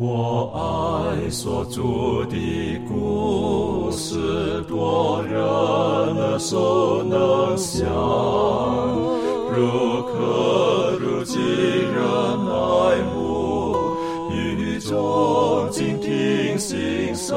我爱所著的故事，多人耳熟能详，如可如今人爱慕，语中静听心声，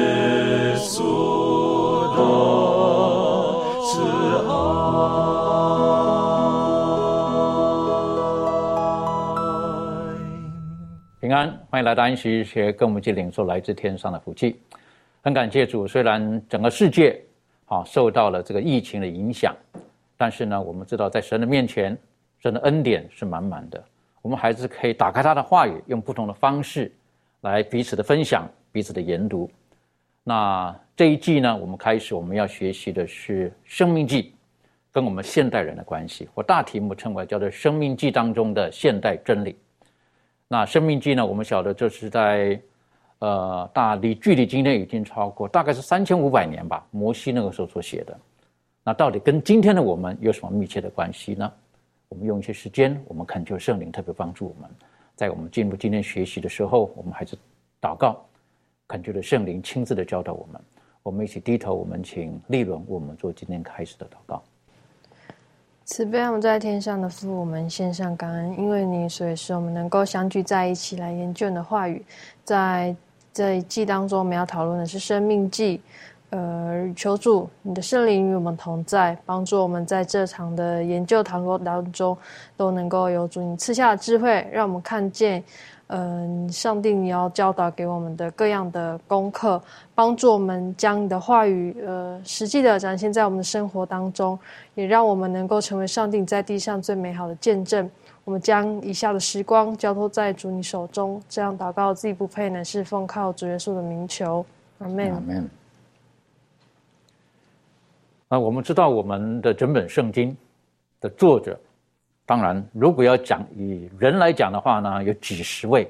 欢迎来到安息学，跟我们一起领受来自天上的福气。很感谢主，虽然整个世界啊受到了这个疫情的影响，但是呢，我们知道在神的面前，神的恩典是满满的。我们还是可以打开他的话语，用不同的方式来彼此的分享、彼此的研读。那这一季呢，我们开始我们要学习的是《生命记》跟我们现代人的关系。我大题目称为叫做《生命记》当中的现代真理。那《生命记》呢，我们晓得这是在呃大离距离今天已经超过大概是三千五百年吧，摩西那个时候所写的。那到底跟今天的我们有什么密切的关系呢？我们用一些时间，我们恳求圣灵特别帮助我们，在我们进入今天学习的时候，我们还是祷告，恳求的圣灵亲自的教导我们。我们一起低头，我们请利伦为我们做今天开始的祷告。慈悲我们在天上的父，我们献上感恩，因为你，所以使我们能够相聚在一起来研究你的话语。在这一季当中，我们要讨论的是生命记。呃，求助你的圣灵与我们同在，帮助我们在这场的研究讨论当中，都能够有主你赐下的智慧，让我们看见，嗯、上帝你要教导给我们的各样的功课，帮助我们将你的话语，呃，实际的展现在我们的生活当中，也让我们能够成为上帝在地上最美好的见证。我们将以下的时光交托在主你手中，这样祷告自己不配，乃是奉靠主耶稣的名求，阿门。阿门。那我们知道我们的整本圣经的作者，当然如果要讲以人来讲的话呢，有几十位，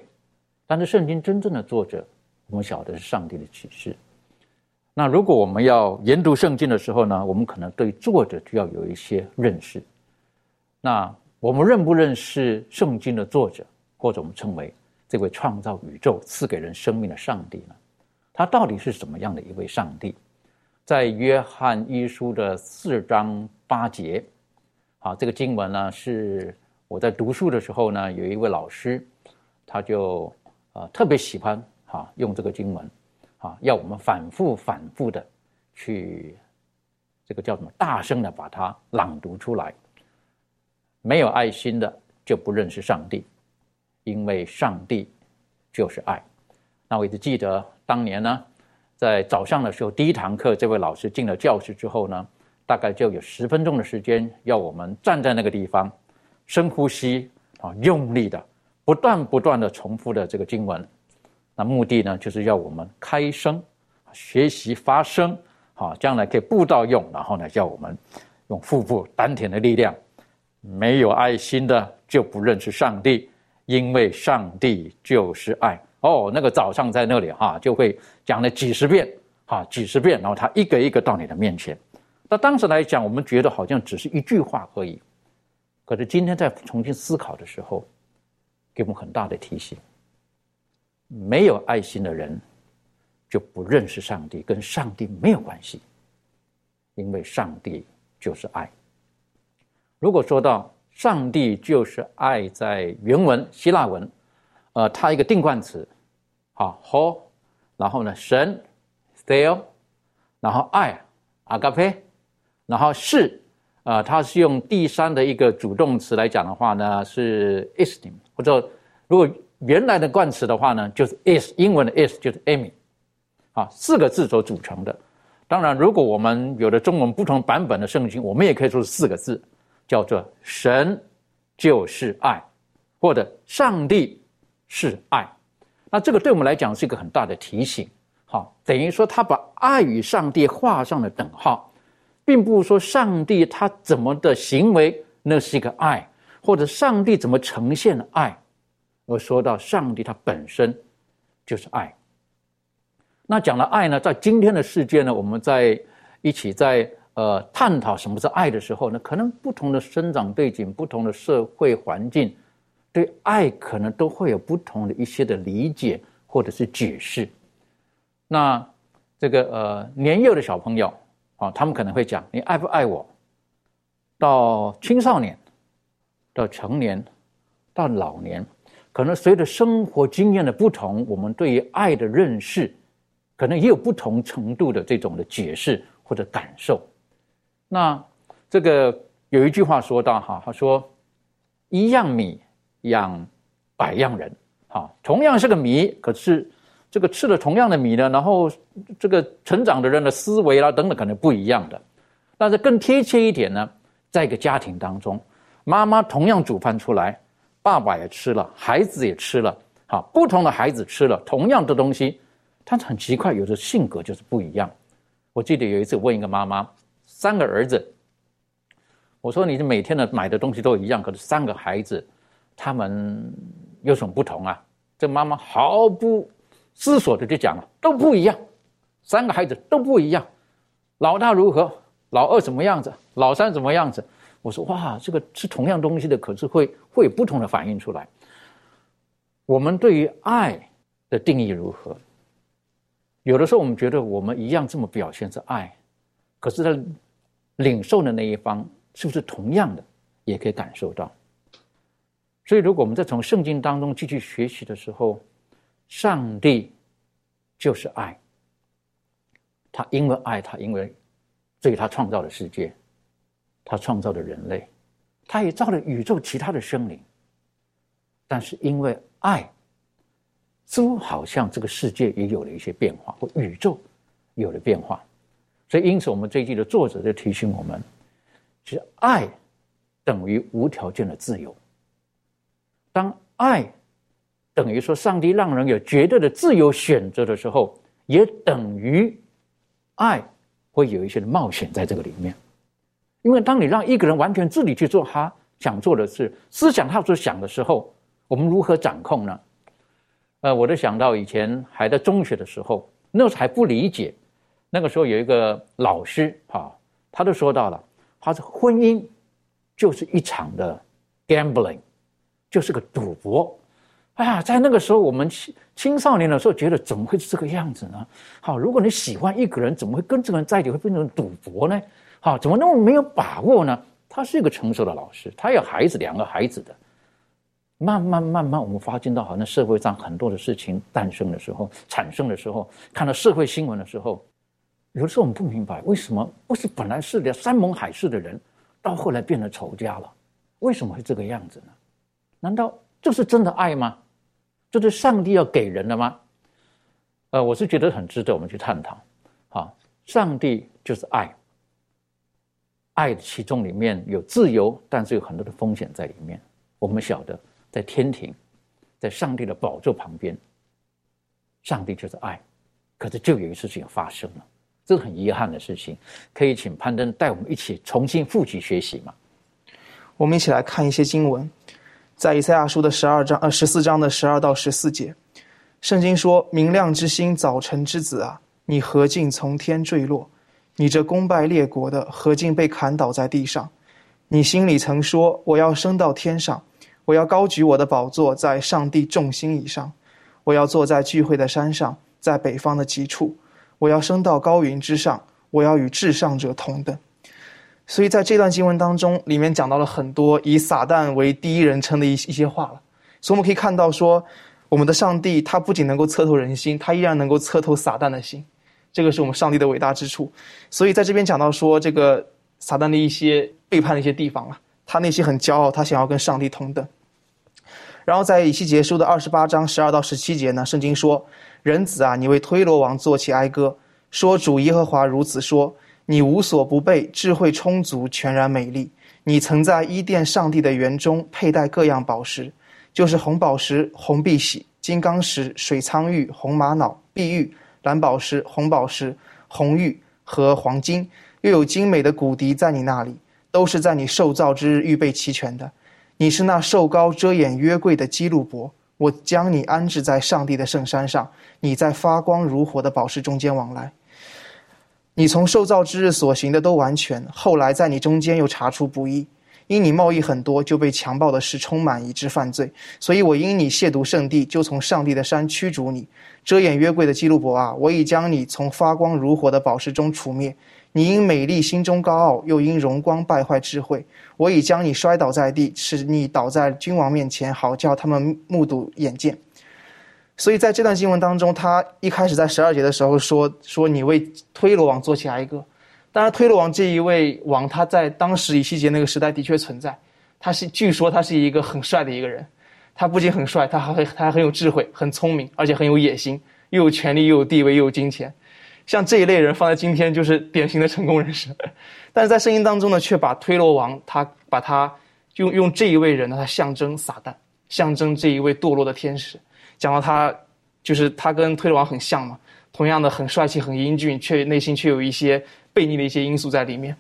但是圣经真正的作者，我们晓得是上帝的启示。那如果我们要研读圣经的时候呢，我们可能对作者就要有一些认识。那我们认不认识圣经的作者，或者我们称为这位创造宇宙、赐给人生命的上帝呢？他到底是什么样的一位上帝？在约翰一书的四章八节，啊，这个经文呢是我在读书的时候呢，有一位老师，他就呃特别喜欢哈、用这个经文，啊，要我们反复反复的去这个叫什么大声的把它朗读出来。没有爱心的就不认识上帝，因为上帝就是爱。那我一直记得当年呢。在早上的时候，第一堂课，这位老师进了教室之后呢，大概就有十分钟的时间，要我们站在那个地方，深呼吸啊，用力的，不断不断的重复的这个经文。那目的呢，就是要我们开声，学习发声，啊，将来可以布道用。然后呢，叫我们用腹部丹田的力量。没有爱心的就不认识上帝，因为上帝就是爱。哦，那个早上在那里哈，就会讲了几十遍，哈，几十遍，然后他一个一个到你的面前。那当时来讲，我们觉得好像只是一句话而已，可是今天在重新思考的时候，给我们很大的提醒：没有爱心的人就不认识上帝，跟上帝没有关系，因为上帝就是爱。如果说到上帝就是爱，在原文希腊文。呃，它一个定冠词，好，ho，然后呢，神 t h e o 然后爱，agape，然后是，啊，它是用第三的一个主动词来讲的话呢，是 esteem，或者如果原来的冠词的话呢，就是 is，英文的 is 就是 amy，啊，四个字所组成的。当然，如果我们有的中文不同版本的圣经，我们也可以说是四个字，叫做“神就是爱”或者“上帝是爱”。那这个对我们来讲是一个很大的提醒。好，等于说他把爱与上帝画上了等号，并不是说上帝他怎么的行为那是一个爱，或者上帝怎么呈现爱，而说到上帝他本身就是爱。那讲了爱呢，在今天的世界呢，我们在一起在呃探讨什么是爱的时候呢，可能不同的生长背景、不同的社会环境，对爱可能都会有不同的一些的理解或者是解释。那这个呃年幼的小朋友啊，他们可能会讲：“你爱不爱我？”到青少年，到成年，到老年，可能随着生活经验的不同，我们对于爱的认识，可能也有不同程度的这种的解释或者感受。那这个有一句话说到哈，他说：“一样米养百样人。”哈，同样是个米，可是。这个吃了同样的米呢，然后这个成长的人的思维啦等等可能不一样的，但是更贴切一点呢，在一个家庭当中，妈妈同样煮饭出来，爸爸也吃了，孩子也吃了，好，不同的孩子吃了同样的东西，他很奇怪，有的性格就是不一样。我记得有一次问一个妈妈，三个儿子，我说你每天的买的东西都一样，可是三个孩子，他们有什么不同啊？这妈妈毫不。思索的就讲了，都不一样，三个孩子都不一样，老大如何，老二什么样子，老三什么样子？我说哇，这个是同样东西的，可是会会有不同的反应出来。我们对于爱的定义如何？有的时候我们觉得我们一样这么表现是爱，可是他领受的那一方是不是同样的，也可以感受到？所以如果我们在从圣经当中继续学习的时候，上帝就是爱，他因为爱他，因为所以他创造了世界，他创造了人类，他也造了宇宙其他的生灵。但是因为爱，似乎好像这个世界也有了一些变化，或宇宙有了变化。所以因此，我们这一季的作者就提醒我们：，其实爱等于无条件的自由。当爱。等于说，上帝让人有绝对的自由选择的时候，也等于爱会有一些的冒险在这个里面。因为当你让一个人完全自己去做他想做的事，思想他所想的时候，我们如何掌控呢？呃，我都想到以前还在中学的时候，那时候还不理解。那个时候有一个老师哈，他都说到了，他说婚姻就是一场的 gambling，就是个赌博。哎呀，在那个时候，我们青青少年的时候，觉得怎么会是这个样子呢？好，如果你喜欢一个人，怎么会跟这个人在一起会变成赌博呢？好，怎么那么没有把握呢？他是一个成熟的老师，他有孩子，两个孩子的。慢慢慢慢，我们发现到，好像社会上很多的事情诞生的时候、产生的时候，看到社会新闻的时候，有的时候我们不明白，为什么不是本来是的山盟海誓的人，到后来变得仇家了？为什么会这个样子呢？难道？这是真的爱吗？这是上帝要给人的吗？呃，我是觉得很值得我们去探讨。好，上帝就是爱，爱的其中里面有自由，但是有很多的风险在里面。我们晓得，在天庭，在上帝的宝座旁边，上帝就是爱，可是就有一事情发生了，这是很遗憾的事情。可以请攀登带我们一起重新复习学习吗？我们一起来看一些经文。在以赛亚书的十二章呃十四章的十二到十四节，圣经说：“明亮之星，早晨之子啊，你何竟从天坠落？你这攻败列国的，何竟被砍倒在地上？你心里曾说：我要升到天上，我要高举我的宝座在上帝众星以上，我要坐在聚会的山上，在北方的极处，我要升到高云之上，我要与至上者同等。”所以在这段经文当中，里面讲到了很多以撒旦为第一人称的一一些话了。所以我们可以看到说，我们的上帝他不仅能够测透人心，他依然能够测透撒旦的心，这个是我们上帝的伟大之处。所以在这边讲到说，这个撒旦的一些背叛的一些地方啊，他内心很骄傲，他想要跟上帝同等。然后在以西结书的二十八章十二到十七节呢，圣经说：“人子啊，你为推罗王作起哀歌，说主耶和华如此说。”你无所不备，智慧充足，全然美丽。你曾在伊甸上帝的园中佩戴各样宝石，就是红宝石、红碧玺、金刚石、水苍玉、红玛瑙、碧玉、蓝宝石、红宝石、红玉和黄金，又有精美的骨笛在你那里，都是在你受造之日预备齐全的。你是那瘦高遮掩约柜的基路伯，我将你安置在上帝的圣山上，你在发光如火的宝石中间往来。你从受造之日所行的都完全，后来在你中间又查出不义，因你贸易很多，就被强暴的事充满，以致犯罪。所以我因你亵渎圣地，就从上帝的山驱逐你，遮掩约柜的基路伯啊，我已将你从发光如火的宝石中除灭。你因美丽心中高傲，又因荣光败坏智慧。我已将你摔倒在地，使你倒在君王面前，好叫他们目睹眼见。所以在这段经文当中，他一开始在十二节的时候说：“说你为推罗王做起来一个。”当然，推罗王这一位王，他在当时以西结那个时代的确存在。他是据说他是一个很帅的一个人，他不仅很帅，他还他还很有智慧，很聪明，而且很有野心，又有权力，又有地位，又有金钱。像这一类人放在今天就是典型的成功人士，但是在圣经当中呢，却把推罗王他把他用用这一位人呢，他象征撒旦，象征这一位堕落的天使，讲到他就是他跟推罗王很像嘛，同样的很帅气很英俊，却内心却有一些悖逆的一些因素在里面，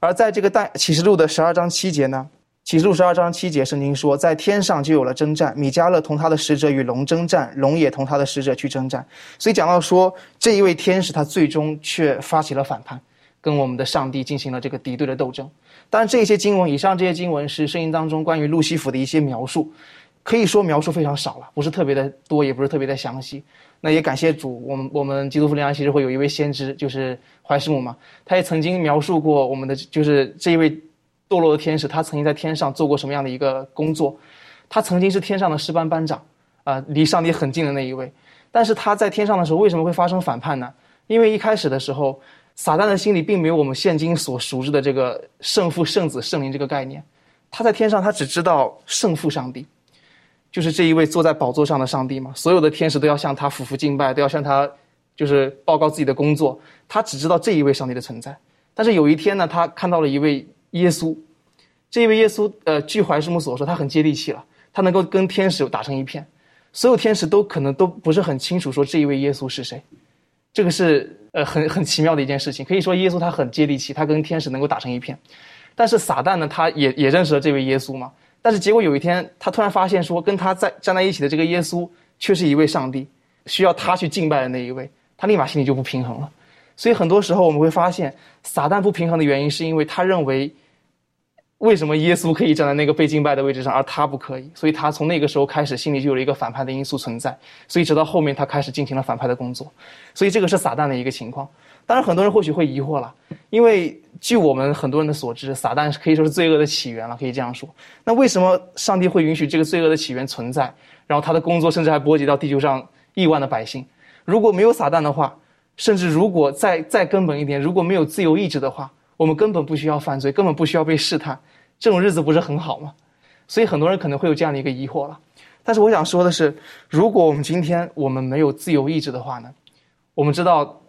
而在这个但启示录的十二章七节呢。启示录十二章七节，圣经说，在天上就有了征战，米迦勒同他的使者与龙征战，龙也同他的使者去征战。所以讲到说，这一位天使他最终却发起了反叛，跟我们的上帝进行了这个敌对的斗争。当然，这些经文以上这些经文是圣经当中关于路西弗的一些描述，可以说描述非常少了，不是特别的多，也不是特别的详细。那也感谢主，我们我们基督复临安其实会有一位先知，就是怀师母嘛，他也曾经描述过我们的就是这一位。堕落的天使，他曾经在天上做过什么样的一个工作？他曾经是天上的师班班长，啊，离上帝很近的那一位。但是他在天上的时候，为什么会发生反叛呢？因为一开始的时候，撒旦的心里并没有我们现今所熟知的这个圣父、圣子、圣灵这个概念。他在天上，他只知道圣父上帝，就是这一位坐在宝座上的上帝嘛。所有的天使都要向他俯伏敬拜，都要向他就是报告自己的工作。他只知道这一位上帝的存在。但是有一天呢，他看到了一位。耶稣，这一位耶稣，呃，据怀师母所说，他很接地气了，他能够跟天使打成一片，所有天使都可能都不是很清楚说这一位耶稣是谁，这个是呃很很奇妙的一件事情。可以说耶稣他很接地气，他跟天使能够打成一片，但是撒旦呢，他也也认识了这位耶稣嘛，但是结果有一天他突然发现说，跟他在站在一起的这个耶稣却是一位上帝，需要他去敬拜的那一位，他立马心里就不平衡了。所以很多时候我们会发现，撒旦不平衡的原因是因为他认为。为什么耶稣可以站在那个被敬拜的位置上，而他不可以？所以他从那个时候开始，心里就有了一个反叛的因素存在。所以直到后面，他开始进行了反叛的工作。所以这个是撒旦的一个情况。当然，很多人或许会疑惑了，因为据我们很多人的所知，撒旦可以说是罪恶的起源了，可以这样说。那为什么上帝会允许这个罪恶的起源存在？然后他的工作甚至还波及到地球上亿万的百姓？如果没有撒旦的话，甚至如果再再根本一点，如果没有自由意志的话，我们根本不需要犯罪，根本不需要被试探。这种日子不是很好吗？所以很多人可能会有这样的一个疑惑了。但是我想说的是，如果我们今天我们没有自由意志的话呢？我们知道，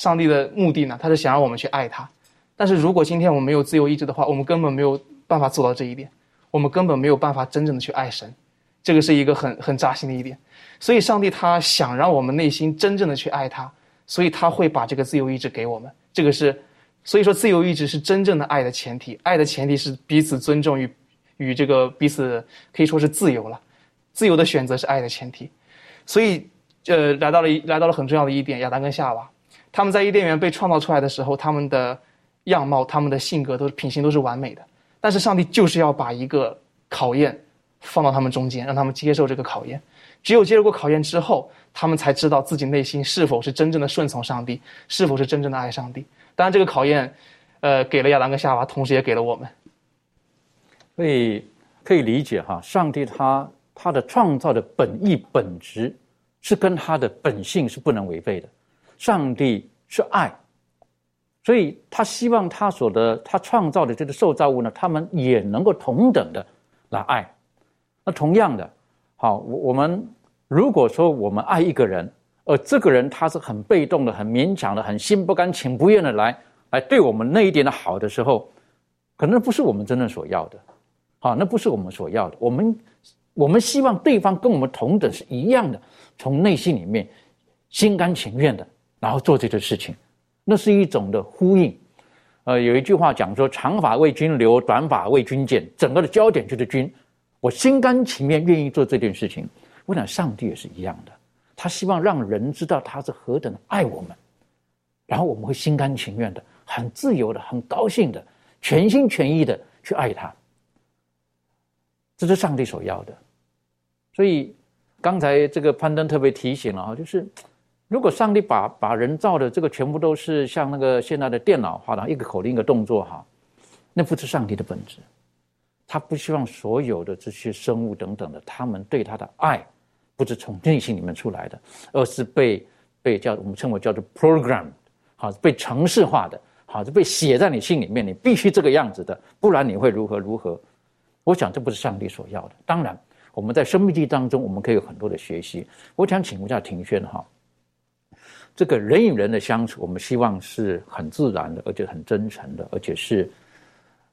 上帝的目的呢，他是想让我们去爱他。但是如果今天我们没有自由意志的话，我们根本没有办法做到这一点。我们根本没有办法真正的去爱神，这个是一个很很扎心的一点。所以上帝他想让我们内心真正的去爱他，所以他会把这个自由意志给我们。这个是。所以说，自由意志是真正的爱的前提。爱的前提是彼此尊重与与这个彼此可以说是自由了。自由的选择是爱的前提。所以，呃，来到了一来到了很重要的一点，亚当跟夏娃，他们在伊甸园被创造出来的时候，他们的样貌、他们的性格都是品行都是完美的。但是上帝就是要把一个考验放到他们中间，让他们接受这个考验。只有接受过考验之后，他们才知道自己内心是否是真正的顺从上帝，是否是真正的爱上帝。当然，这个考验，呃，给了亚当跟夏娃，同时也给了我们。所以可以理解哈，上帝他他的创造的本意本质是跟他的本性是不能违背的。上帝是爱，所以他希望他所的他创造的这个受造物呢，他们也能够同等的来爱。那同样的，好，我我们如果说我们爱一个人。而这个人他是很被动的、很勉强的、很心不甘情不愿的来来对我们那一点的好的时候，可能不是我们真正所要的，好，那不是我们所要的。我们我们希望对方跟我们同等是一样的，从内心里面心甘情愿的，然后做这件事情，那是一种的呼应。呃，有一句话讲说：“长发为君留，短发为君剪。”整个的焦点就是君，我心甘情愿愿意做这件事情。我想上帝也是一样的，他希望让人知道他是何等的爱我们，然后我们会心甘情愿的、很自由的、很高兴的、全心全意的去爱他。这是上帝所要的。所以刚才这个攀登特别提醒了啊，就是。如果上帝把把人造的这个全部都是像那个现在的电脑化的一个口令一个动作哈，那不是上帝的本质。他不希望所有的这些生物等等的，他们对他的爱不是从内心里面出来的，而是被被叫我们称为叫做 program，好被程式化的，好是被写在你心里面，你必须这个样子的，不然你会如何如何。我想这不是上帝所要的。当然，我们在生命记当中，我们可以有很多的学习。我想请问一下庭轩哈。这个人与人的相处，我们希望是很自然的，而且很真诚的，而且是，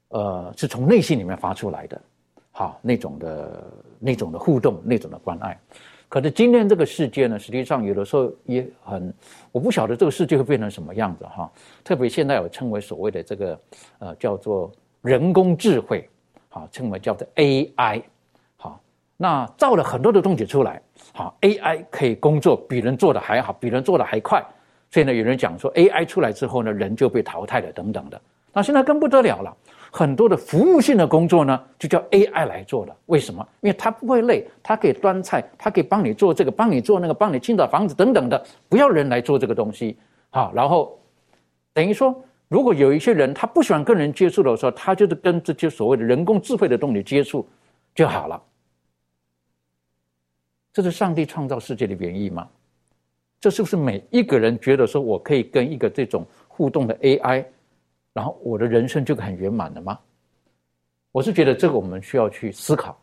呃，是从内心里面发出来的，好那种的那种的互动，那种的关爱。可是今天这个世界呢，实际上有的时候也很，我不晓得这个世界会变成什么样子哈。特别现在有称为所谓的这个呃叫做人工智慧，好称为叫做 AI。那造了很多的东西出来，好，AI 可以工作比人做的还好，比人做的还快，所以呢，有人讲说 AI 出来之后呢，人就被淘汰了等等的。那现在更不得了了，很多的服务性的工作呢，就叫 AI 来做了。为什么？因为它不会累，它可以端菜，它可以帮你做这个，帮你做那个，帮你清扫房子等等的，不要人来做这个东西。好，然后等于说，如果有一些人他不喜欢跟人接触的时候，他就是跟这些所谓的人工智慧的东西接触就好了。这是上帝创造世界的原意吗？这是不是每一个人觉得说我可以跟一个这种互动的 AI，然后我的人生就很圆满了吗？我是觉得这个我们需要去思考，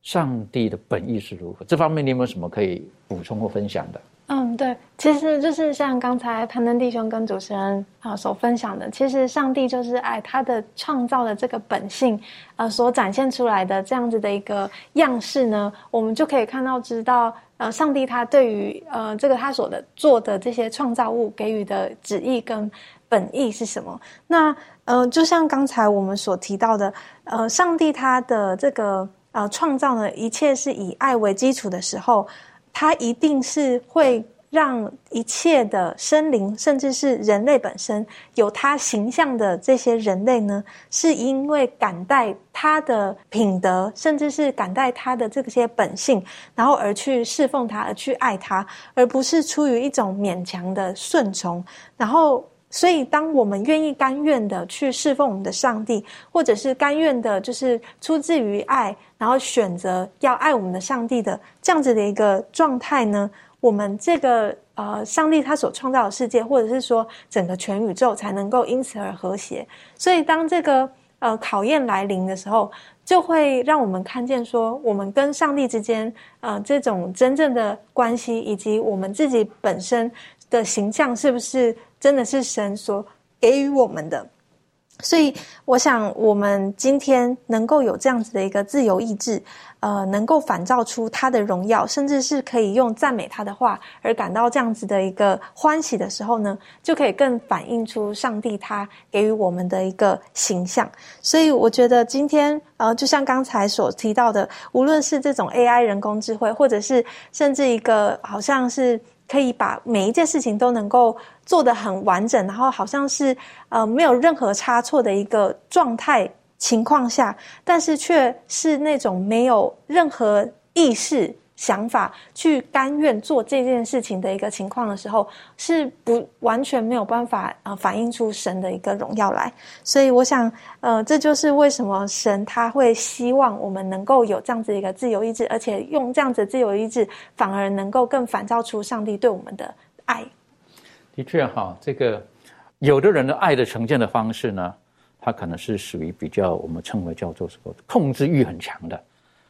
上帝的本意是如何。这方面你有没有什么可以补充或分享的？嗯，对，其实就是像刚才攀登弟兄跟主持人啊所分享的，其实上帝就是爱他的创造的这个本性，呃，所展现出来的这样子的一个样式呢，我们就可以看到，知道呃，上帝他对于呃这个他所的做的这些创造物给予的旨意跟本意是什么。那呃，就像刚才我们所提到的，呃，上帝他的这个呃创造呢，一切是以爱为基础的时候。他一定是会让一切的生灵，甚至是人类本身有他形象的这些人类呢，是因为感戴他的品德，甚至是感戴他的这些本性，然后而去侍奉他，而去爱他，而不是出于一种勉强的顺从，然后。所以，当我们愿意、甘愿的去侍奉我们的上帝，或者是甘愿的，就是出自于爱，然后选择要爱我们的上帝的这样子的一个状态呢，我们这个呃，上帝他所创造的世界，或者是说整个全宇宙，才能够因此而和谐。所以，当这个呃考验来临的时候，就会让我们看见说，我们跟上帝之间呃这种真正的关系，以及我们自己本身的形象，是不是？真的是神所给予我们的，所以我想，我们今天能够有这样子的一个自由意志，呃，能够反照出他的荣耀，甚至是可以用赞美他的话而感到这样子的一个欢喜的时候呢，就可以更反映出上帝他给予我们的一个形象。所以，我觉得今天，呃，就像刚才所提到的，无论是这种 AI 人工智慧，或者是甚至一个好像是。可以把每一件事情都能够做得很完整，然后好像是呃没有任何差错的一个状态情况下，但是却是那种没有任何意识。想法去甘愿做这件事情的一个情况的时候，是不完全没有办法呃反映出神的一个荣耀来。所以我想，呃，这就是为什么神他会希望我们能够有这样子一个自由意志，而且用这样子自由意志，反而能够更反照出上帝对我们的爱。的确哈，这个有的人的爱的呈现的方式呢，他可能是属于比较我们称为叫做什么控制欲很强的，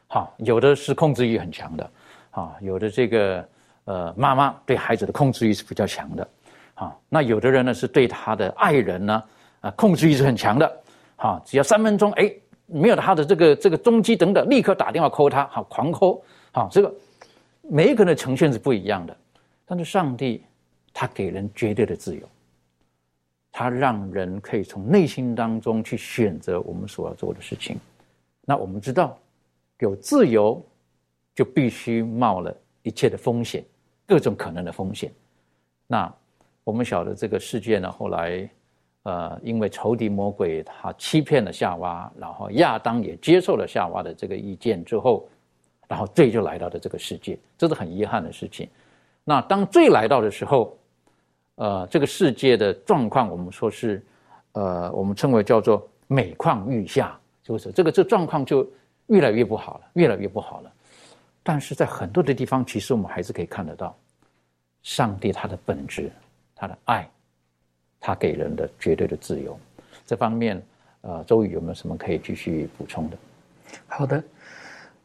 好，有的是控制欲很强的。啊，有的这个呃，妈妈对孩子的控制欲是比较强的，啊，那有的人呢是对他的爱人呢，啊，控制欲是很强的，啊，只要三分钟，哎，没有他的这个这个踪迹等等，立刻打电话 call 他，好，狂 call，好，这个每一个人的呈现是不一样的，但是上帝他给人绝对的自由，他让人可以从内心当中去选择我们所要做的事情。那我们知道，有自由就必须冒了一切的风险，各种可能的风险。那我们晓得这个世界呢，后来。呃，因为仇敌魔鬼他欺骗了夏娃，然后亚当也接受了夏娃的这个意见之后，然后罪就来到了这个世界，这是很遗憾的事情。那当罪来到的时候，呃，这个世界的状况，我们说是，呃，我们称为叫做每况愈下，就是这个这状况就越来越不好了，越来越不好了。但是在很多的地方，其实我们还是可以看得到，上帝他的本质，他的爱。他给人的绝对的自由，这方面，呃，周宇有没有什么可以继续补充的？好的，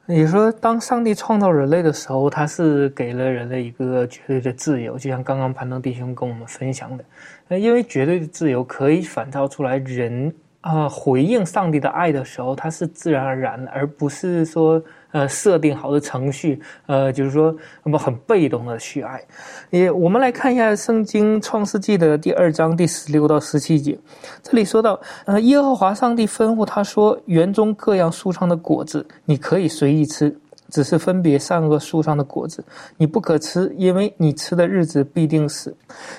你说当上帝创造人类的时候，他是给了人类一个绝对的自由，就像刚刚攀登弟兄跟我们分享的，呃，因为绝对的自由可以反照出来人啊回应上帝的爱的时候，它是自然而然的，而不是说。呃，设定好的程序，呃，就是说，那么很被动的去爱。也，我们来看一下《圣经·创世纪》的第二章第十六到十七节，这里说到，呃，耶和华上帝吩咐他说：“园中各样树上的果子，你可以随意吃，只是分别善恶树上的果子，你不可吃，因为你吃的日子必定死。”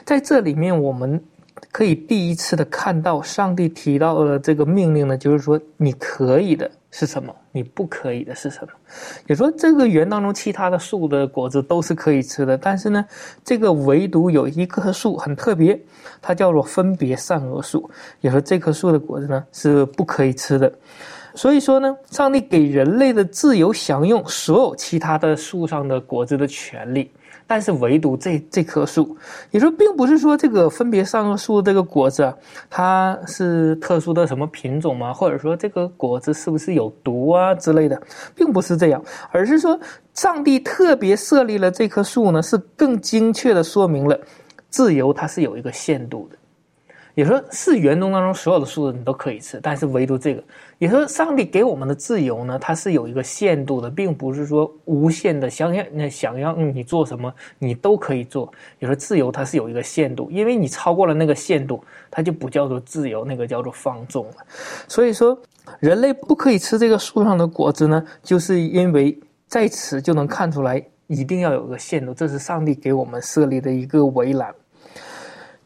在这里面，我们可以第一次的看到上帝提到了这个命令呢，就是说你可以的。是什么？你不可以的是什么？也说这个园当中其他的树的果子都是可以吃的，但是呢，这个唯独有一棵树很特别，它叫做分别善恶树。也说这棵树的果子呢是不可以吃的。所以说呢，上帝给人类的自由享用所有其他的树上的果子的权利。但是唯独这这棵树，也说并不是说这个分别善恶树这个果子，它是特殊的什么品种吗？或者说这个果子是不是有毒啊之类的，并不是这样，而是说上帝特别设立了这棵树呢，是更精确的说明了自由它是有一个限度的。也说是园中当中所有的树你都可以吃，但是唯独这个，也说上帝给我们的自由呢，它是有一个限度的，并不是说无限的，想要那想要你做什么你都可以做。也说自由它是有一个限度，因为你超过了那个限度，它就不叫做自由，那个叫做放纵了。所以说，人类不可以吃这个树上的果子呢，就是因为在此就能看出来，一定要有个限度，这是上帝给我们设立的一个围栏。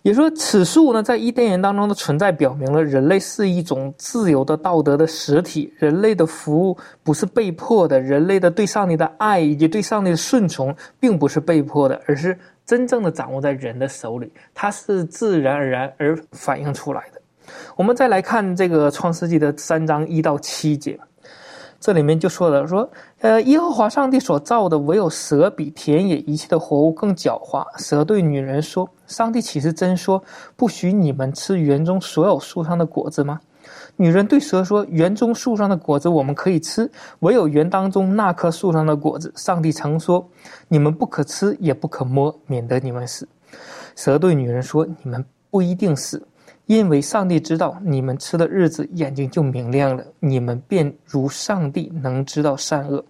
也说，此树呢，在伊甸园当中的存在，表明了人类是一种自由的道德的实体。人类的服务不是被迫的，人类的对上帝的爱以及对上帝的顺从，并不是被迫的，而是真正的掌握在人的手里，它是自然而然而反映出来的。我们再来看这个创世纪的三章一到七节。这里面就说了说，呃，耶和华上帝所造的唯有蛇比田野一切的活物更狡猾。蛇对女人说：“上帝岂是真说不许你们吃园中所有树上的果子吗？”女人对蛇说：“园中树上的果子我们可以吃，唯有园当中那棵树上的果子，上帝曾说你们不可吃，也不可摸，免得你们死。”蛇对女人说：“你们不一定死。”因为上帝知道你们吃的日子，眼睛就明亮了，你们便如上帝能知道善恶。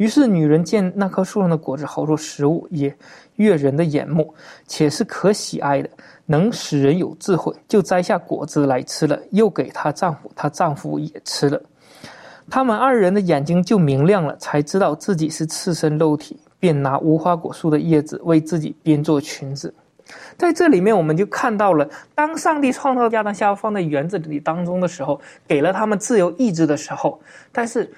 于是女人见那棵树上的果子好做食物，也悦人的眼目，且是可喜爱的，能使人有智慧，就摘下果子来吃了，又给她丈夫，她丈夫也吃了。他们二人的眼睛就明亮了，才知道自己是赤身肉体，便拿无花果树的叶子为自己编做裙子。在这里面，我们就看到了，当上帝创造亚当夏娃放在园子里当中的时候，给了他们自由意志的时候，但是，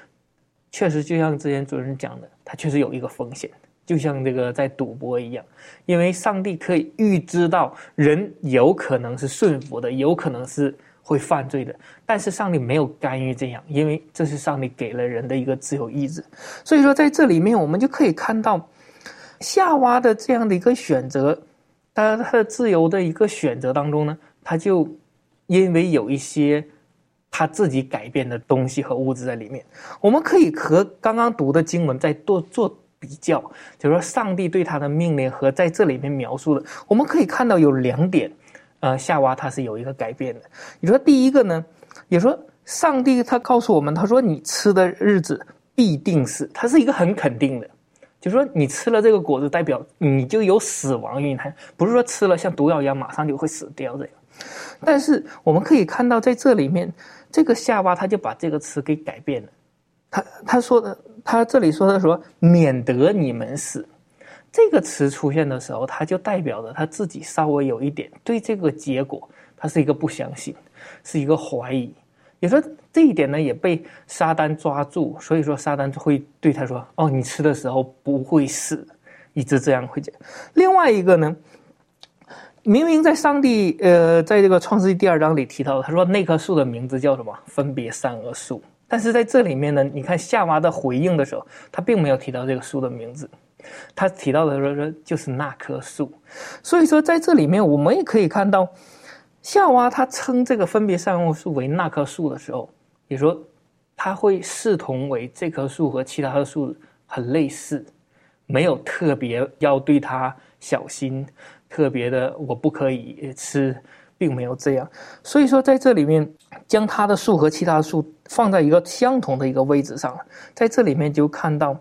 确实就像之前主任讲的，它确实有一个风险，就像这个在赌博一样，因为上帝可以预知到人有可能是顺服的，有可能是会犯罪的，但是上帝没有干预这样，因为这是上帝给了人的一个自由意志，所以说在这里面，我们就可以看到夏娃的这样的一个选择。在他的自由的一个选择当中呢，他就因为有一些他自己改变的东西和物质在里面。我们可以和刚刚读的经文再多做比较，就是说上帝对他的命令和在这里面描述的，我们可以看到有两点，呃，夏娃他是有一个改变的。你说第一个呢，也说上帝他告诉我们，他说你吃的日子必定死，他是一个很肯定的，就是说你吃了这个果子，代表你就有死亡蕴含，不是说吃了像毒药一样马上就会死掉这样。但是我们可以看到，在这里面，这个夏娃他就把这个词给改变了，他他说的，他这里说的说免得你们死。这个词出现的时候，他就代表着他自己稍微有一点对这个结果，他是一个不相信，是一个怀疑。也说这一点呢，也被撒旦抓住，所以说撒旦会对他说：“哦，你吃的时候不会死，一直这样会讲。”另外一个呢，明明在上帝呃，在这个创世纪第二章里提到，他说那棵树的名字叫什么？分别善恶树。但是在这里面呢，你看夏娃的回应的时候，他并没有提到这个树的名字。他提到的说说就是那棵树，所以说在这里面我们也可以看到，夏娃他称这个分别善恶树为那棵树的时候，也说他会视同为这棵树和其他的树很类似，没有特别要对它小心，特别的我不可以吃，并没有这样。所以说在这里面将它的树和其他树放在一个相同的一个位置上，在这里面就看到。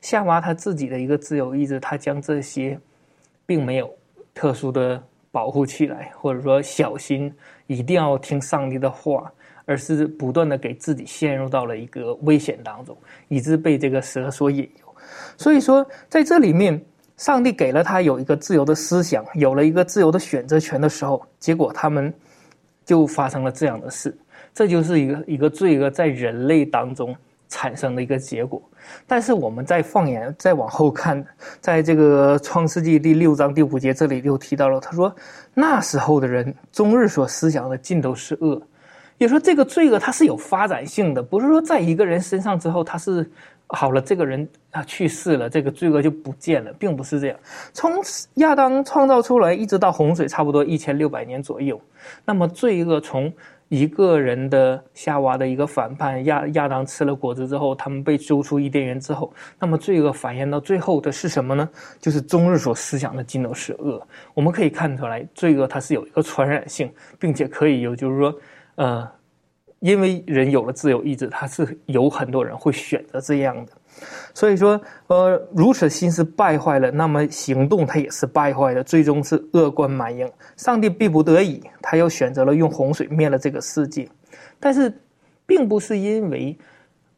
夏娃他自己的一个自由意志，他将这些，并没有特殊的保护起来，或者说小心一定要听上帝的话，而是不断的给自己陷入到了一个危险当中，以致被这个蛇所引诱。所以说，在这里面，上帝给了他有一个自由的思想，有了一个自由的选择权的时候，结果他们就发生了这样的事，这就是一个一个罪恶在人类当中产生的一个结果。但是我们再放眼再往后看，在这个创世纪第六章第五节这里又提到了，他说那时候的人终日所思想的尽都是恶，也说这个罪恶它是有发展性的，不是说在一个人身上之后他是好了，这个人啊去世了，这个罪恶就不见了，并不是这样。从亚当创造出来一直到洪水，差不多一千六百年左右，那么罪恶从。一个人的夏娃的一个反叛，亚亚当吃了果子之后，他们被揪出伊甸园之后，那么罪恶繁衍到最后的是什么呢？就是终日所思想的尽都是恶。我们可以看出来，罪恶它是有一个传染性，并且可以有，就是说，呃，因为人有了自由意志，他是有很多人会选择这样的。所以说，呃，如此心思败坏了，那么行动他也是败坏的，最终是恶贯满盈。上帝逼不得已，他又选择了用洪水灭了这个世界，但是，并不是因为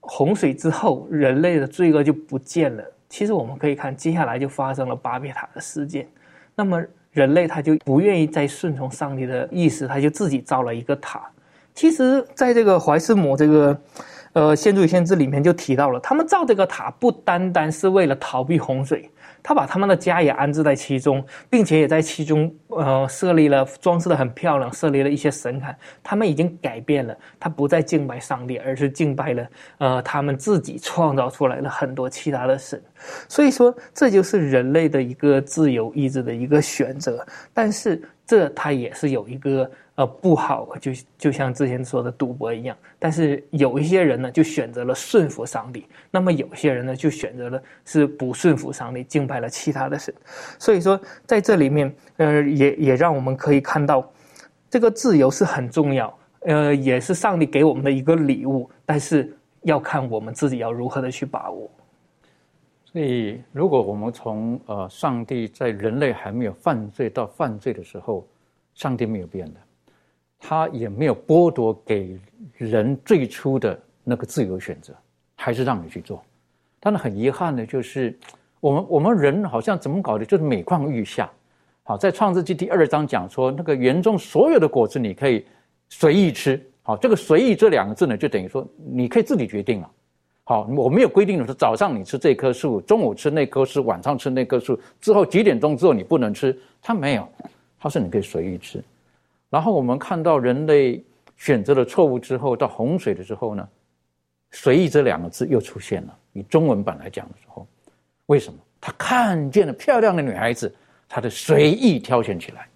洪水之后人类的罪恶就不见了。其实我们可以看，接下来就发生了巴别塔的事件，那么人类他就不愿意再顺从上帝的意思，他就自己造了一个塔。其实，在这个怀斯姆这个。呃，先祖与先知里面就提到了，他们造这个塔不单单是为了逃避洪水，他把他们的家也安置在其中，并且也在其中呃设立了装饰的很漂亮，设立了一些神龛。他们已经改变了，他不再敬拜上帝，而是敬拜了呃他们自己创造出来的很多其他的神。所以说，这就是人类的一个自由意志的一个选择。但是这它也是有一个。呃，不好，就就像之前说的赌博一样。但是有一些人呢，就选择了顺服上帝；那么有些人呢，就选择了是不顺服上帝，敬拜了其他的神。所以说，在这里面，呃，也也让我们可以看到，这个自由是很重要，呃，也是上帝给我们的一个礼物。但是要看我们自己要如何的去把握。所以，如果我们从呃，上帝在人类还没有犯罪到犯罪的时候，上帝没有变的。他也没有剥夺给人最初的那个自由选择，还是让你去做。但是很遗憾的就是，我们我们人好像怎么搞的，就是每况愈下。好，在创世纪第二章讲说，那个园中所有的果子你可以随意吃。好，这个“随意”这两个字呢，就等于说你可以自己决定了。好，我没有规定的说早上你吃这棵树，中午吃那棵树，晚上吃那棵树，之后几点钟之后你不能吃。他没有，他说你可以随意吃。然后我们看到人类选择了错误之后，到洪水的时候呢，“随意”这两个字又出现了。以中文版来讲的时候，为什么？他看见了漂亮的女孩子，他的随意挑选起来。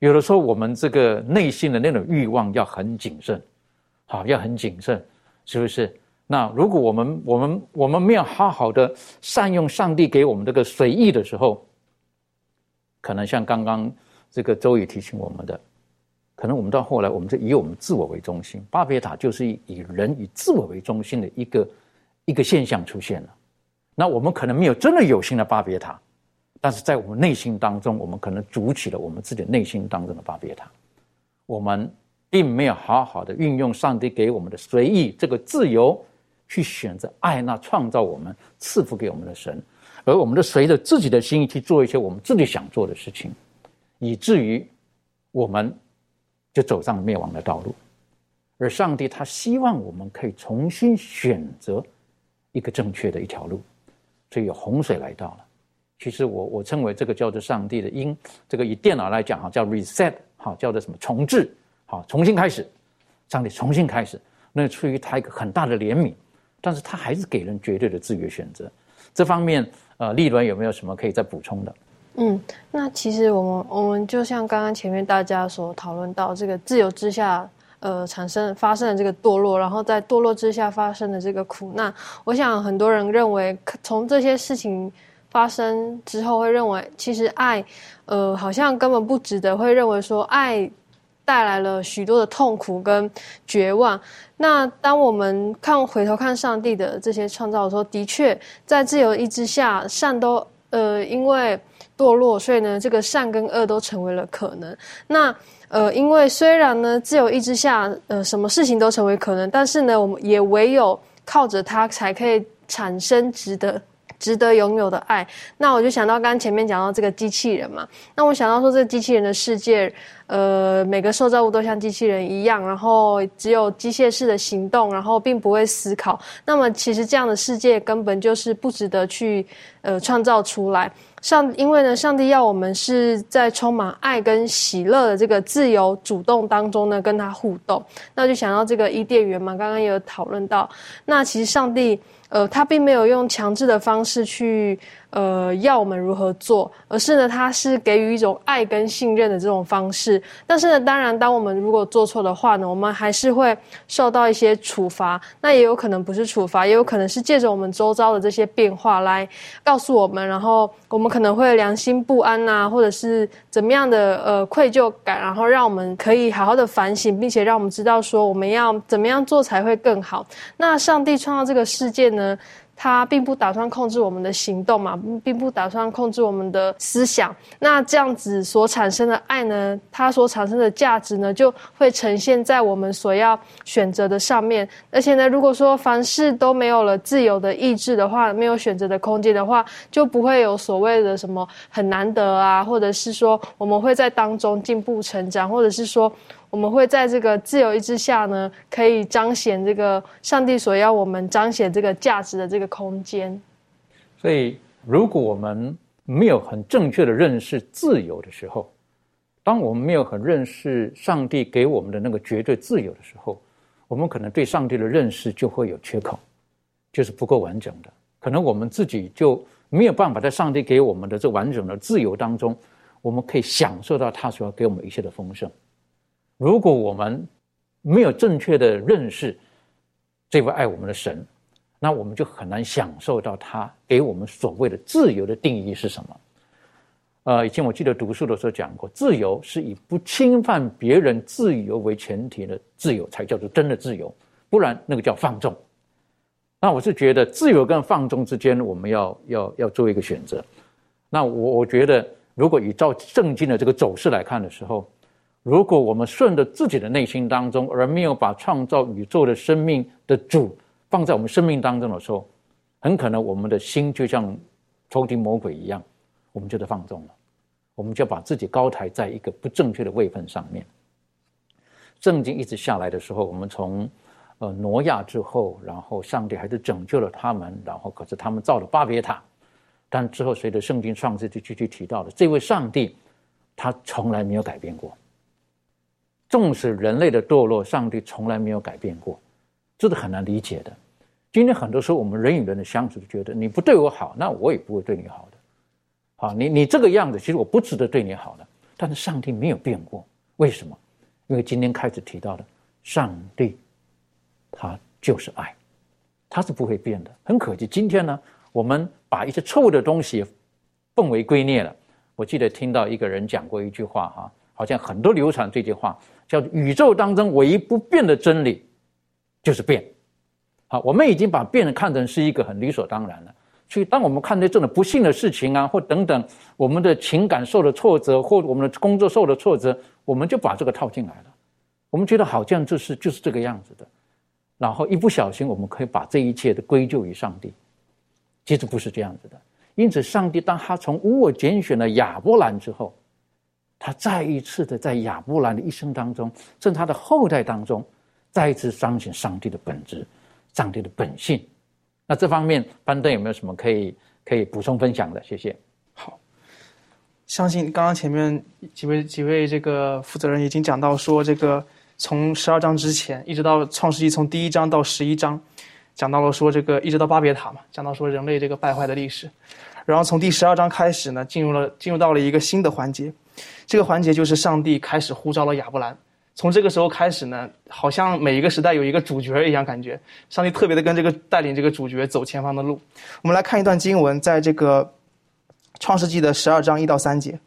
有的时候，我们这个内心的那种欲望要很谨慎，好，要很谨慎，是不是？那如果我们我们我们没有好好的善用上帝给我们这个随意的时候，可能像刚刚这个周宇提醒我们的。可能我们到后来，我们就以我们自我为中心。巴别塔就是以人以自我为中心的一个一个现象出现了。那我们可能没有真的有心的巴别塔，但是在我们内心当中，我们可能筑起了我们自己内心当中的巴别塔。我们并没有好好的运用上帝给我们的随意这个自由，去选择爱那创造我们、赐福给我们的神，而我们的随着自己的心意去做一些我们自己想做的事情，以至于我们。就走上了灭亡的道路，而上帝他希望我们可以重新选择一个正确的一条路，所以洪水来到了。其实我我称为这个叫做上帝的因，这个以电脑来讲哈叫 reset，好叫做什么重置，好重新开始，上帝重新开始，那出于他一个很大的怜悯，但是他还是给人绝对的自由选择。这方面呃，立伦有没有什么可以再补充的？嗯，那其实我们我们就像刚刚前面大家所讨论到这个自由之下，呃，产生发生的这个堕落，然后在堕落之下发生的这个苦难，我想很多人认为，从这些事情发生之后，会认为其实爱，呃，好像根本不值得，会认为说爱带来了许多的痛苦跟绝望。那当我们看回头看上帝的这些创造的时候，的确在自由意志下，善都呃，因为。堕落，所以呢，这个善跟恶都成为了可能。那呃，因为虽然呢，自由意志下，呃，什么事情都成为可能，但是呢，我们也唯有靠着它，才可以产生值得、值得拥有的爱。那我就想到刚刚前面讲到这个机器人嘛，那我想到说，这个机器人的世界，呃，每个受造物都像机器人一样，然后只有机械式的行动，然后并不会思考。那么，其实这样的世界根本就是不值得去呃创造出来。上，因为呢，上帝要我们是在充满爱跟喜乐的这个自由主动当中呢，跟他互动。那就想到这个伊甸园嘛，刚刚也有讨论到。那其实上帝。呃，他并没有用强制的方式去，呃，要我们如何做，而是呢，他是给予一种爱跟信任的这种方式。但是呢，当然，当我们如果做错的话呢，我们还是会受到一些处罚。那也有可能不是处罚，也有可能是借着我们周遭的这些变化来告诉我们，然后我们可能会良心不安呐，或者是怎么样的呃愧疚感，然后让我们可以好好的反省，并且让我们知道说我们要怎么样做才会更好。那上帝创造这个世界呢？他并不打算控制我们的行动嘛，并不打算控制我们的思想。那这样子所产生的爱呢，它所产生的价值呢，就会呈现在我们所要选择的上面。而且呢，如果说凡事都没有了自由的意志的话，没有选择的空间的话，就不会有所谓的什么很难得啊，或者是说我们会在当中进步成长，或者是说。我们会在这个自由意志下呢，可以彰显这个上帝所要我们彰显这个价值的这个空间。所以，如果我们没有很正确的认识自由的时候，当我们没有很认识上帝给我们的那个绝对自由的时候，我们可能对上帝的认识就会有缺口，就是不够完整的。可能我们自己就没有办法在上帝给我们的这完整的自由当中，我们可以享受到他所要给我们一切的丰盛。如果我们没有正确的认识这位爱我们的神，那我们就很难享受到他给我们所谓的自由的定义是什么。呃，以前我记得读书的时候讲过，自由是以不侵犯别人自由为前提的自由才叫做真的自由，不然那个叫放纵。那我是觉得自由跟放纵之间，我们要要要做一个选择。那我我觉得，如果以照圣经的这个走势来看的时候，如果我们顺着自己的内心当中，而没有把创造宇宙的生命的主放在我们生命当中的时候，很可能我们的心就像仇敌魔鬼一样，我们就得放纵了，我们就把自己高抬在一个不正确的位分上面。圣经一直下来的时候，我们从呃挪亚之后，然后上帝还是拯救了他们，然后可是他们造了巴别塔，但之后随着圣经创世就继续提到了这位上帝，他从来没有改变过。纵使人类的堕落，上帝从来没有改变过，这是很难理解的。今天很多时候，我们人与人的相处，就觉得你不对我好，那我也不会对你好的。好，你你这个样子，其实我不值得对你好的。但是上帝没有变过，为什么？因为今天开始提到的，上帝他就是爱，他是不会变的。很可惜，今天呢，我们把一些错误的东西奉为圭臬了。我记得听到一个人讲过一句话哈。好像很多流传这句话，叫宇宙当中唯一不变的真理就是变。好，我们已经把变看成是一个很理所当然了。所以，当我们看到这种不幸的事情啊，或等等，我们的情感受了挫折，或我们的工作受了挫折，我们就把这个套进来了。我们觉得好像就是就是这个样子的，然后一不小心，我们可以把这一切的归咎于上帝。其实不是这样子的。因此，上帝当他从乌尔拣选了亚伯兰之后，他再一次的在亚伯兰的一生当中，甚至他的后代当中，再一次彰显上帝的本质、上帝的本性。那这方面，班登有没有什么可以可以补充分享的？谢谢。好，相信刚刚前面几位几位这个负责人已经讲到说，这个从十二章之前，一直到创世纪从第一章到十一章，讲到了说这个一直到巴别塔嘛，讲到说人类这个败坏的历史，然后从第十二章开始呢，进入了进入到了一个新的环节，这个环节就是上帝开始呼召了亚伯兰。从这个时候开始呢，好像每一个时代有一个主角一样，感觉上帝特别的跟这个带领这个主角走前方的路。我们来看一段经文，在这个创世纪的十二章一到三节，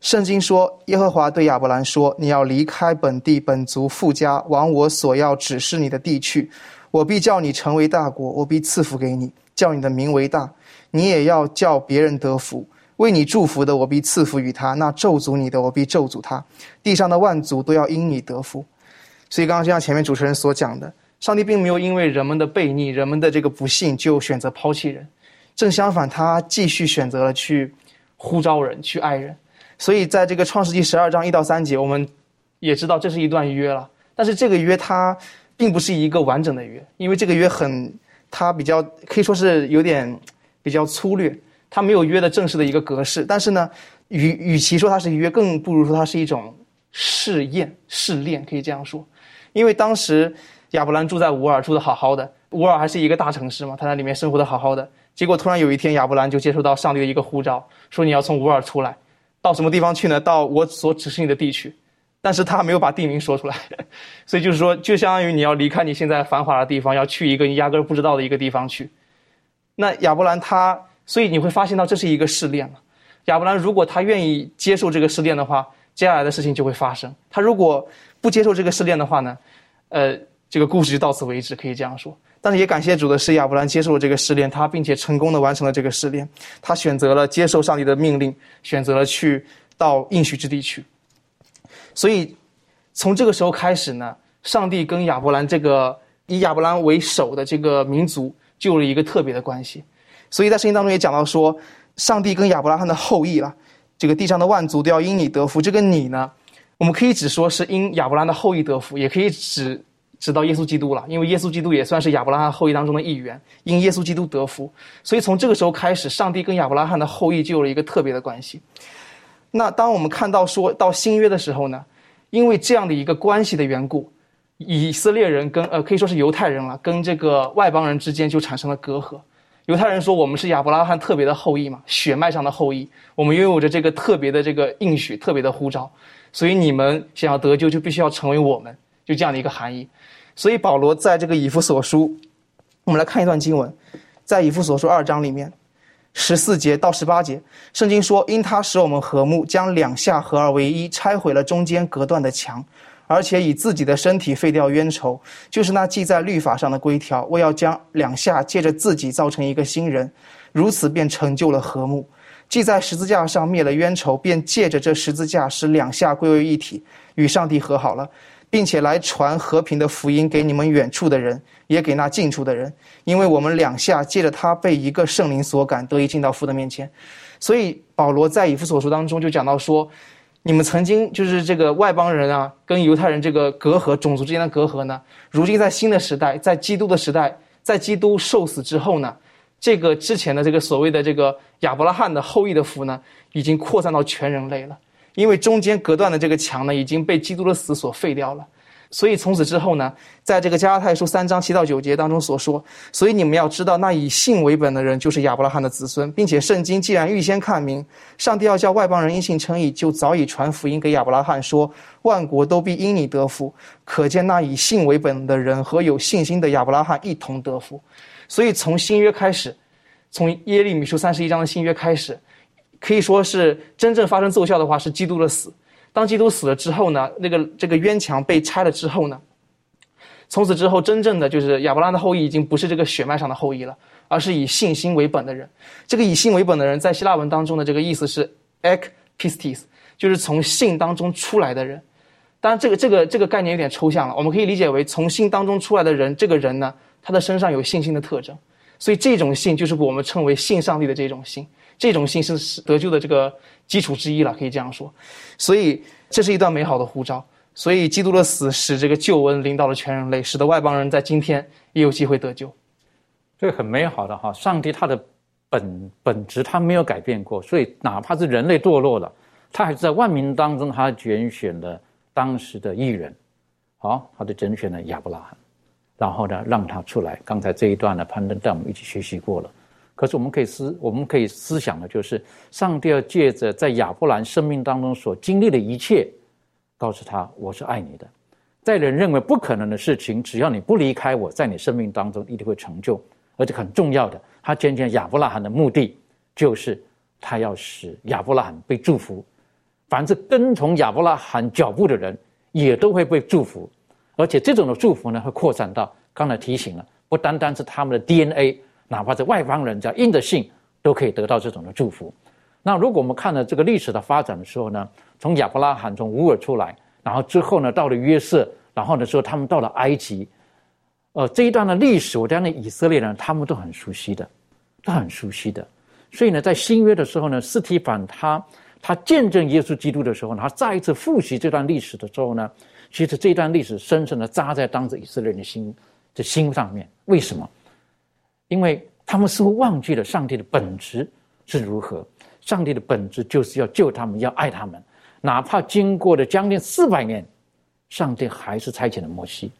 圣经说：“耶和华对亚伯兰说，你要离开本地本族富家，往我所要指示你的地去。我必叫你成为大国，我必赐福给你，叫你的名为大，你也要叫别人得福。”为你祝福的，我必赐福于他；那咒诅你的，我必咒诅他。地上的万族都要因你得福。所以，刚刚就像前面主持人所讲的，上帝并没有因为人们的悖逆、人们的这个不幸就选择抛弃人，正相反，他继续选择了去呼召人、去爱人。所以，在这个创世纪十二章一到三节，我们也知道这是一段约了。但是，这个约它并不是一个完整的约，因为这个约很，它比较可以说是有点比较粗略。它没有约的正式的一个格式，但是呢，与与其说它是约，更不如说它是一种试验、试炼，可以这样说。因为当时亚伯兰住在乌尔，住的好好的，乌尔还是一个大城市嘛，他在里面生活的好好的。结果突然有一天，亚伯兰就接收到上帝的一个呼召，说你要从乌尔出来，到什么地方去呢？到我所指示你的地区。但是他没有把地名说出来，所以就是说，就相当于你要离开你现在繁华的地方，要去一个你压根儿不知道的一个地方去。那亚伯兰他。所以你会发现到这是一个试炼了。亚伯兰如果他愿意接受这个试炼的话，接下来的事情就会发生。他如果不接受这个试炼的话呢，呃，这个故事就到此为止，可以这样说。但是也感谢主的是，亚伯兰接受了这个试炼，他并且成功的完成了这个试炼。他选择了接受上帝的命令，选择了去到应许之地去。所以从这个时候开始呢，上帝跟亚伯兰这个以亚伯兰为首的这个民族就有了一个特别的关系。所以在圣经当中也讲到说，上帝跟亚伯拉罕的后裔了，这个地上的万族都要因你得福。这个你呢，我们可以只说是因亚伯拉罕的后裔得福，也可以指指到耶稣基督了，因为耶稣基督也算是亚伯拉罕后裔当中的一员，因耶稣基督得福。所以从这个时候开始，上帝跟亚伯拉罕的后裔就有了一个特别的关系。那当我们看到说到新约的时候呢，因为这样的一个关系的缘故，以色列人跟呃可以说是犹太人了，跟这个外邦人之间就产生了隔阂。犹太人说：“我们是亚伯拉罕特别的后裔嘛，血脉上的后裔，我们拥有着这个特别的这个应许，特别的呼召，所以你们想要得救，就必须要成为我们，就这样的一个含义。所以保罗在这个以弗所书，我们来看一段经文，在以弗所书二章里面，十四节到十八节，圣经说：因他使我们和睦，将两下合而为一，拆毁了中间隔断的墙。”而且以自己的身体废掉冤仇，就是那记在律法上的规条。我要将两下借着自己造成一个新人，如此便成就了和睦。记在十字架上灭了冤仇，便借着这十字架使两下归为一体，与上帝和好了，并且来传和平的福音给你们远处的人，也给那近处的人。因为我们两下借着他被一个圣灵所感，得以进到父的面前。所以保罗在以弗所书当中就讲到说。你们曾经就是这个外邦人啊，跟犹太人这个隔阂，种族之间的隔阂呢？如今在新的时代，在基督的时代，在基督受死之后呢，这个之前的这个所谓的这个亚伯拉罕的后裔的福呢，已经扩散到全人类了，因为中间隔断的这个墙呢，已经被基督的死所废掉了。所以从此之后呢，在这个加拉太书三章七到九节当中所说，所以你们要知道，那以信为本的人就是亚伯拉罕的子孙，并且圣经既然预先看明，上帝要叫外邦人因信称义，就早已传福音给亚伯拉罕说，万国都必因你得福。可见那以信为本的人和有信心的亚伯拉罕一同得福。所以从新约开始，从耶利米书三十一章的新约开始，可以说是真正发生奏效的话是基督的死。当基督死了之后呢，那个这个冤墙被拆了之后呢，从此之后，真正的就是亚伯拉罕的后裔已经不是这个血脉上的后裔了，而是以信心为本的人。这个以信为本的人，在希腊文当中的这个意思是 ek pistis，就是从信当中出来的人。当然，这个这个这个概念有点抽象了，我们可以理解为从信当中出来的人，这个人呢，他的身上有信心的特征，所以这种信就是我们称为信上帝的这种信。这种信是得救的这个基础之一了，可以这样说。所以这是一段美好的呼召。所以基督的死使这个救恩临到了全人类，使得外邦人在今天也有机会得救。这很美好的哈，上帝他的本本质他没有改变过，所以哪怕是人类堕落了，他还是在万民当中他拣选了当时的艺人，好，他就拣选了亚伯拉罕，然后呢让他出来。刚才这一段呢，攀登带我们一起学习过了。可是我们可以思，我们可以思想的就是，上帝要借着在亚伯兰生命当中所经历的一切，告诉他我是爱你的，在人认为不可能的事情，只要你不离开我，在你生命当中一定会成就。而且很重要的，他拣选亚伯拉罕的目的，就是他要使亚伯拉罕被祝福，凡是跟从亚伯拉罕脚步的人，也都会被祝福。而且这种的祝福呢，会扩散到刚才提醒了，不单单是他们的 DNA。哪怕是外邦人，只要印着信，都可以得到这种的祝福。那如果我们看了这个历史的发展的时候呢，从亚伯拉罕从乌尔出来，然后之后呢到了约瑟，然后呢，说他们到了埃及，呃，这一段的历史，我相信以色列人他们都很熟悉的，都很熟悉的。所以呢，在新约的时候呢，斯提凡他他见证耶稣基督的时候呢，他再一次复习这段历史的时候呢，其实这段历史深深的扎在当时以色列人的心的心上面。为什么？因为他们似乎忘记了上帝的本质是如何。上帝的本质就是要救他们，要爱他们，哪怕经过了将近四百年，上帝还是差遣了摩西，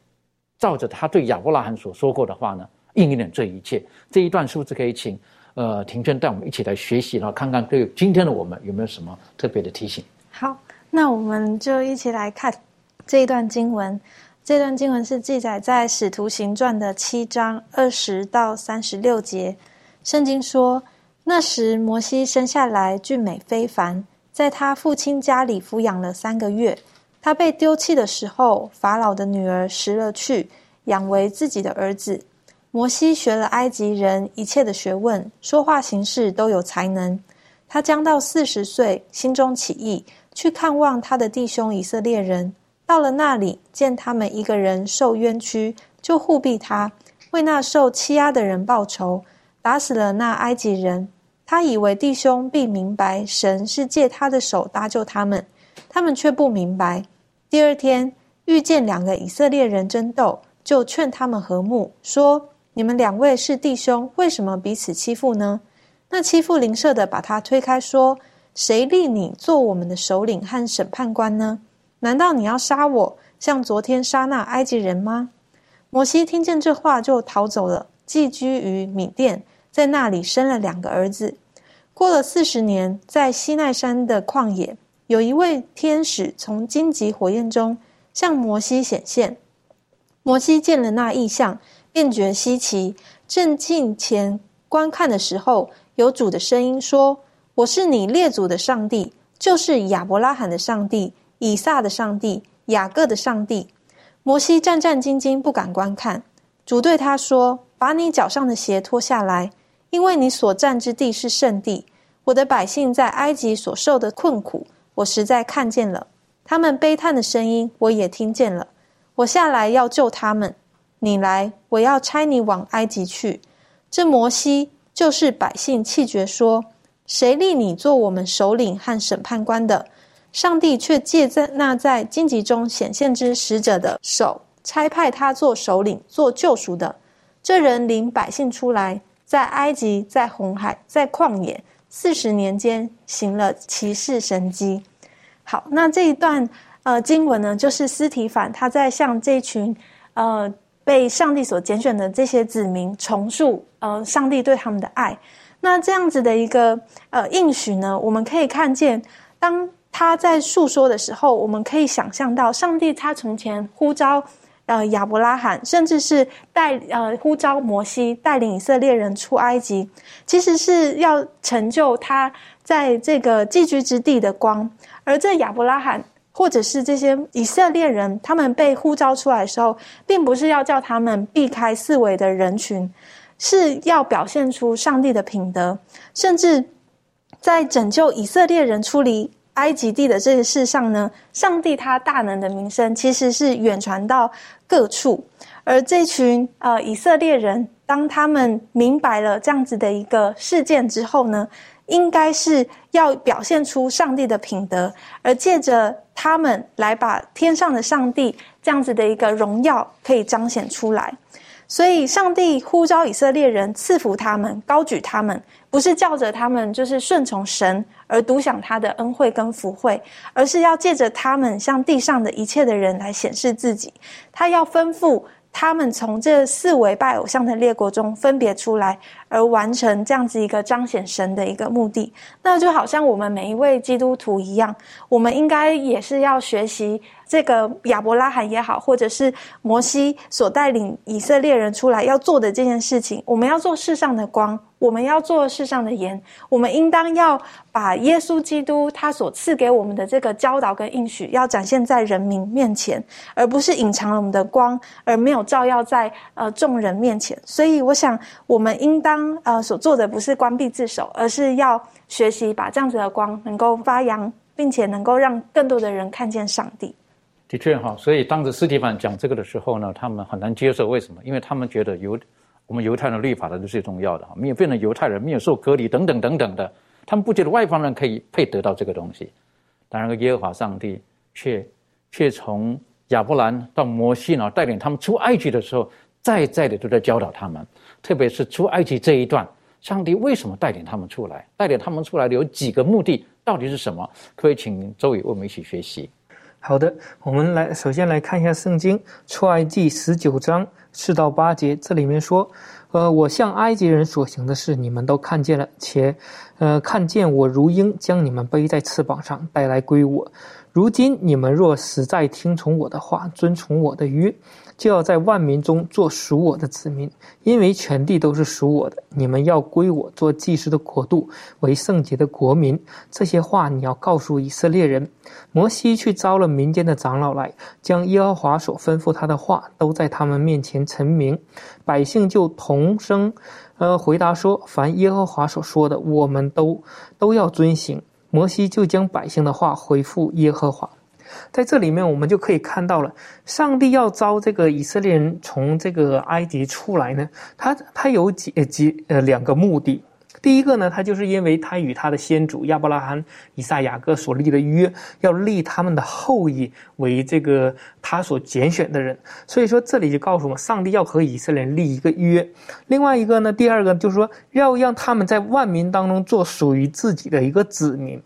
照着他对亚伯拉罕所说过的话呢，应验了这一切。这一段是不是可以请呃庭娟带我们一起来学习，然后看看对今天的我们有没有什么特别的提醒？好，那我们就一起来看这一段经文。这段经文是记载在《使徒行传》的七章二十到三十六节。圣经说：“那时摩西生下来俊美非凡，在他父亲家里抚养了三个月。他被丢弃的时候，法老的女儿拾了去，养为自己的儿子。摩西学了埃及人一切的学问，说话行事都有才能。他将到四十岁，心中起意，去看望他的弟兄以色列人。”到了那里，见他们一个人受冤屈，就护庇他，为那受欺压的人报仇，打死了那埃及人。他以为弟兄必明白，神是借他的手搭救他们，他们却不明白。第二天遇见两个以色列人争斗，就劝他们和睦，说：“你们两位是弟兄，为什么彼此欺负呢？”那欺负邻舍的把他推开，说：“谁立你做我们的首领和审判官呢？”难道你要杀我，像昨天杀那埃及人吗？摩西听见这话，就逃走了，寄居于米甸，在那里生了两个儿子。过了四十年，在西奈山的旷野，有一位天使从荆棘火焰中向摩西显现。摩西见了那异象，便觉稀奇，正近前观看的时候，有主的声音说：“我是你列祖的上帝，就是亚伯拉罕的上帝。”以撒的上帝，雅各的上帝，摩西战战兢兢，不敢观看。主对他说：“把你脚上的鞋脱下来，因为你所站之地是圣地。我的百姓在埃及所受的困苦，我实在看见了；他们悲叹的声音，我也听见了。我下来要救他们。你来，我要差你往埃及去。这摩西就是百姓气绝说：谁立你做我们首领和审判官的？”上帝却借在那在荆棘中显现之使者的手，差派他做首领、做救赎的。这人领百姓出来，在埃及、在红海、在旷野四十年间行了奇事神迹。好，那这一段呃经文呢，就是斯提凡他在向这群呃被上帝所拣选的这些子民重述呃上帝对他们的爱。那这样子的一个呃应许呢，我们可以看见当。他在诉说的时候，我们可以想象到，上帝他从前呼召呃亚伯拉罕，甚至是带呃呼召摩西带领以色列人出埃及，其实是要成就他在这个寄居之地的光。而这亚伯拉罕或者是这些以色列人，他们被呼召出来的时候，并不是要叫他们避开四围的人群，是要表现出上帝的品德，甚至在拯救以色列人出离埃及地的这个事上呢，上帝他大能的名声其实是远传到各处，而这群呃以色列人，当他们明白了这样子的一个事件之后呢，应该是要表现出上帝的品德，而借着他们来把天上的上帝这样子的一个荣耀可以彰显出来。所以，上帝呼召以色列人赐福他们，高举他们，不是叫着他们就是顺从神而独享他的恩惠跟福惠，而是要借着他们向地上的一切的人来显示自己。他要吩咐。他们从这四围拜偶像的列国中分别出来，而完成这样子一个彰显神的一个目的。那就好像我们每一位基督徒一样，我们应该也是要学习这个亚伯拉罕也好，或者是摩西所带领以色列人出来要做的这件事情。我们要做世上的光。我们要做世上的盐，我们应当要把耶稣基督他所赐给我们的这个教导跟应许，要展现在人民面前，而不是隐藏了我们的光，而没有照耀在呃众人面前。所以，我想我们应当呃所做的不是关闭自守，而是要学习把这样子的光能够发扬，并且能够让更多的人看见上帝。的确哈，所以当着斯蒂凡讲这个的时候呢，他们很难接受，为什么？因为他们觉得犹。我们犹太人律法的是最重要的哈，没有变成犹太人，没有受隔离等等等等的，他们不觉得外邦人可以配得到这个东西。当然，耶和华上帝却却从亚伯兰到摩西呢，带领他们出埃及的时候，再再的都在教导他们，特别是出埃及这一段，上帝为什么带领他们出来？带领他们出来的有几个目的，到底是什么？可以请周宇为我们一起学习。好的，我们来首先来看一下圣经出埃及十九章。四到八节，这里面说，呃，我向埃及人所行的事，你们都看见了，且，呃，看见我如鹰将你们背在翅膀上带来归我。如今你们若实在听从我的话，遵从我的约。就要在万民中做属我的子民，因为全地都是属我的。你们要归我做祭司的国度，为圣洁的国民。这些话你要告诉以色列人。摩西去招了民间的长老来，将耶和华所吩咐他的话都在他们面前陈明。百姓就同声，呃，回答说：凡耶和华所说的，我们都都要遵行。摩西就将百姓的话回复耶和华。在这里面，我们就可以看到了，上帝要招这个以色列人从这个埃及出来呢，他他有几几呃两个目的。第一个呢，他就是因为他与他的先祖亚伯拉罕、以撒、雅各所立的约，要立他们的后裔为这个他所拣选的人。所以说，这里就告诉我们，上帝要和以色列人立一个约。另外一个呢，第二个就是说，要让他们在万民当中做属于自己的一个子民。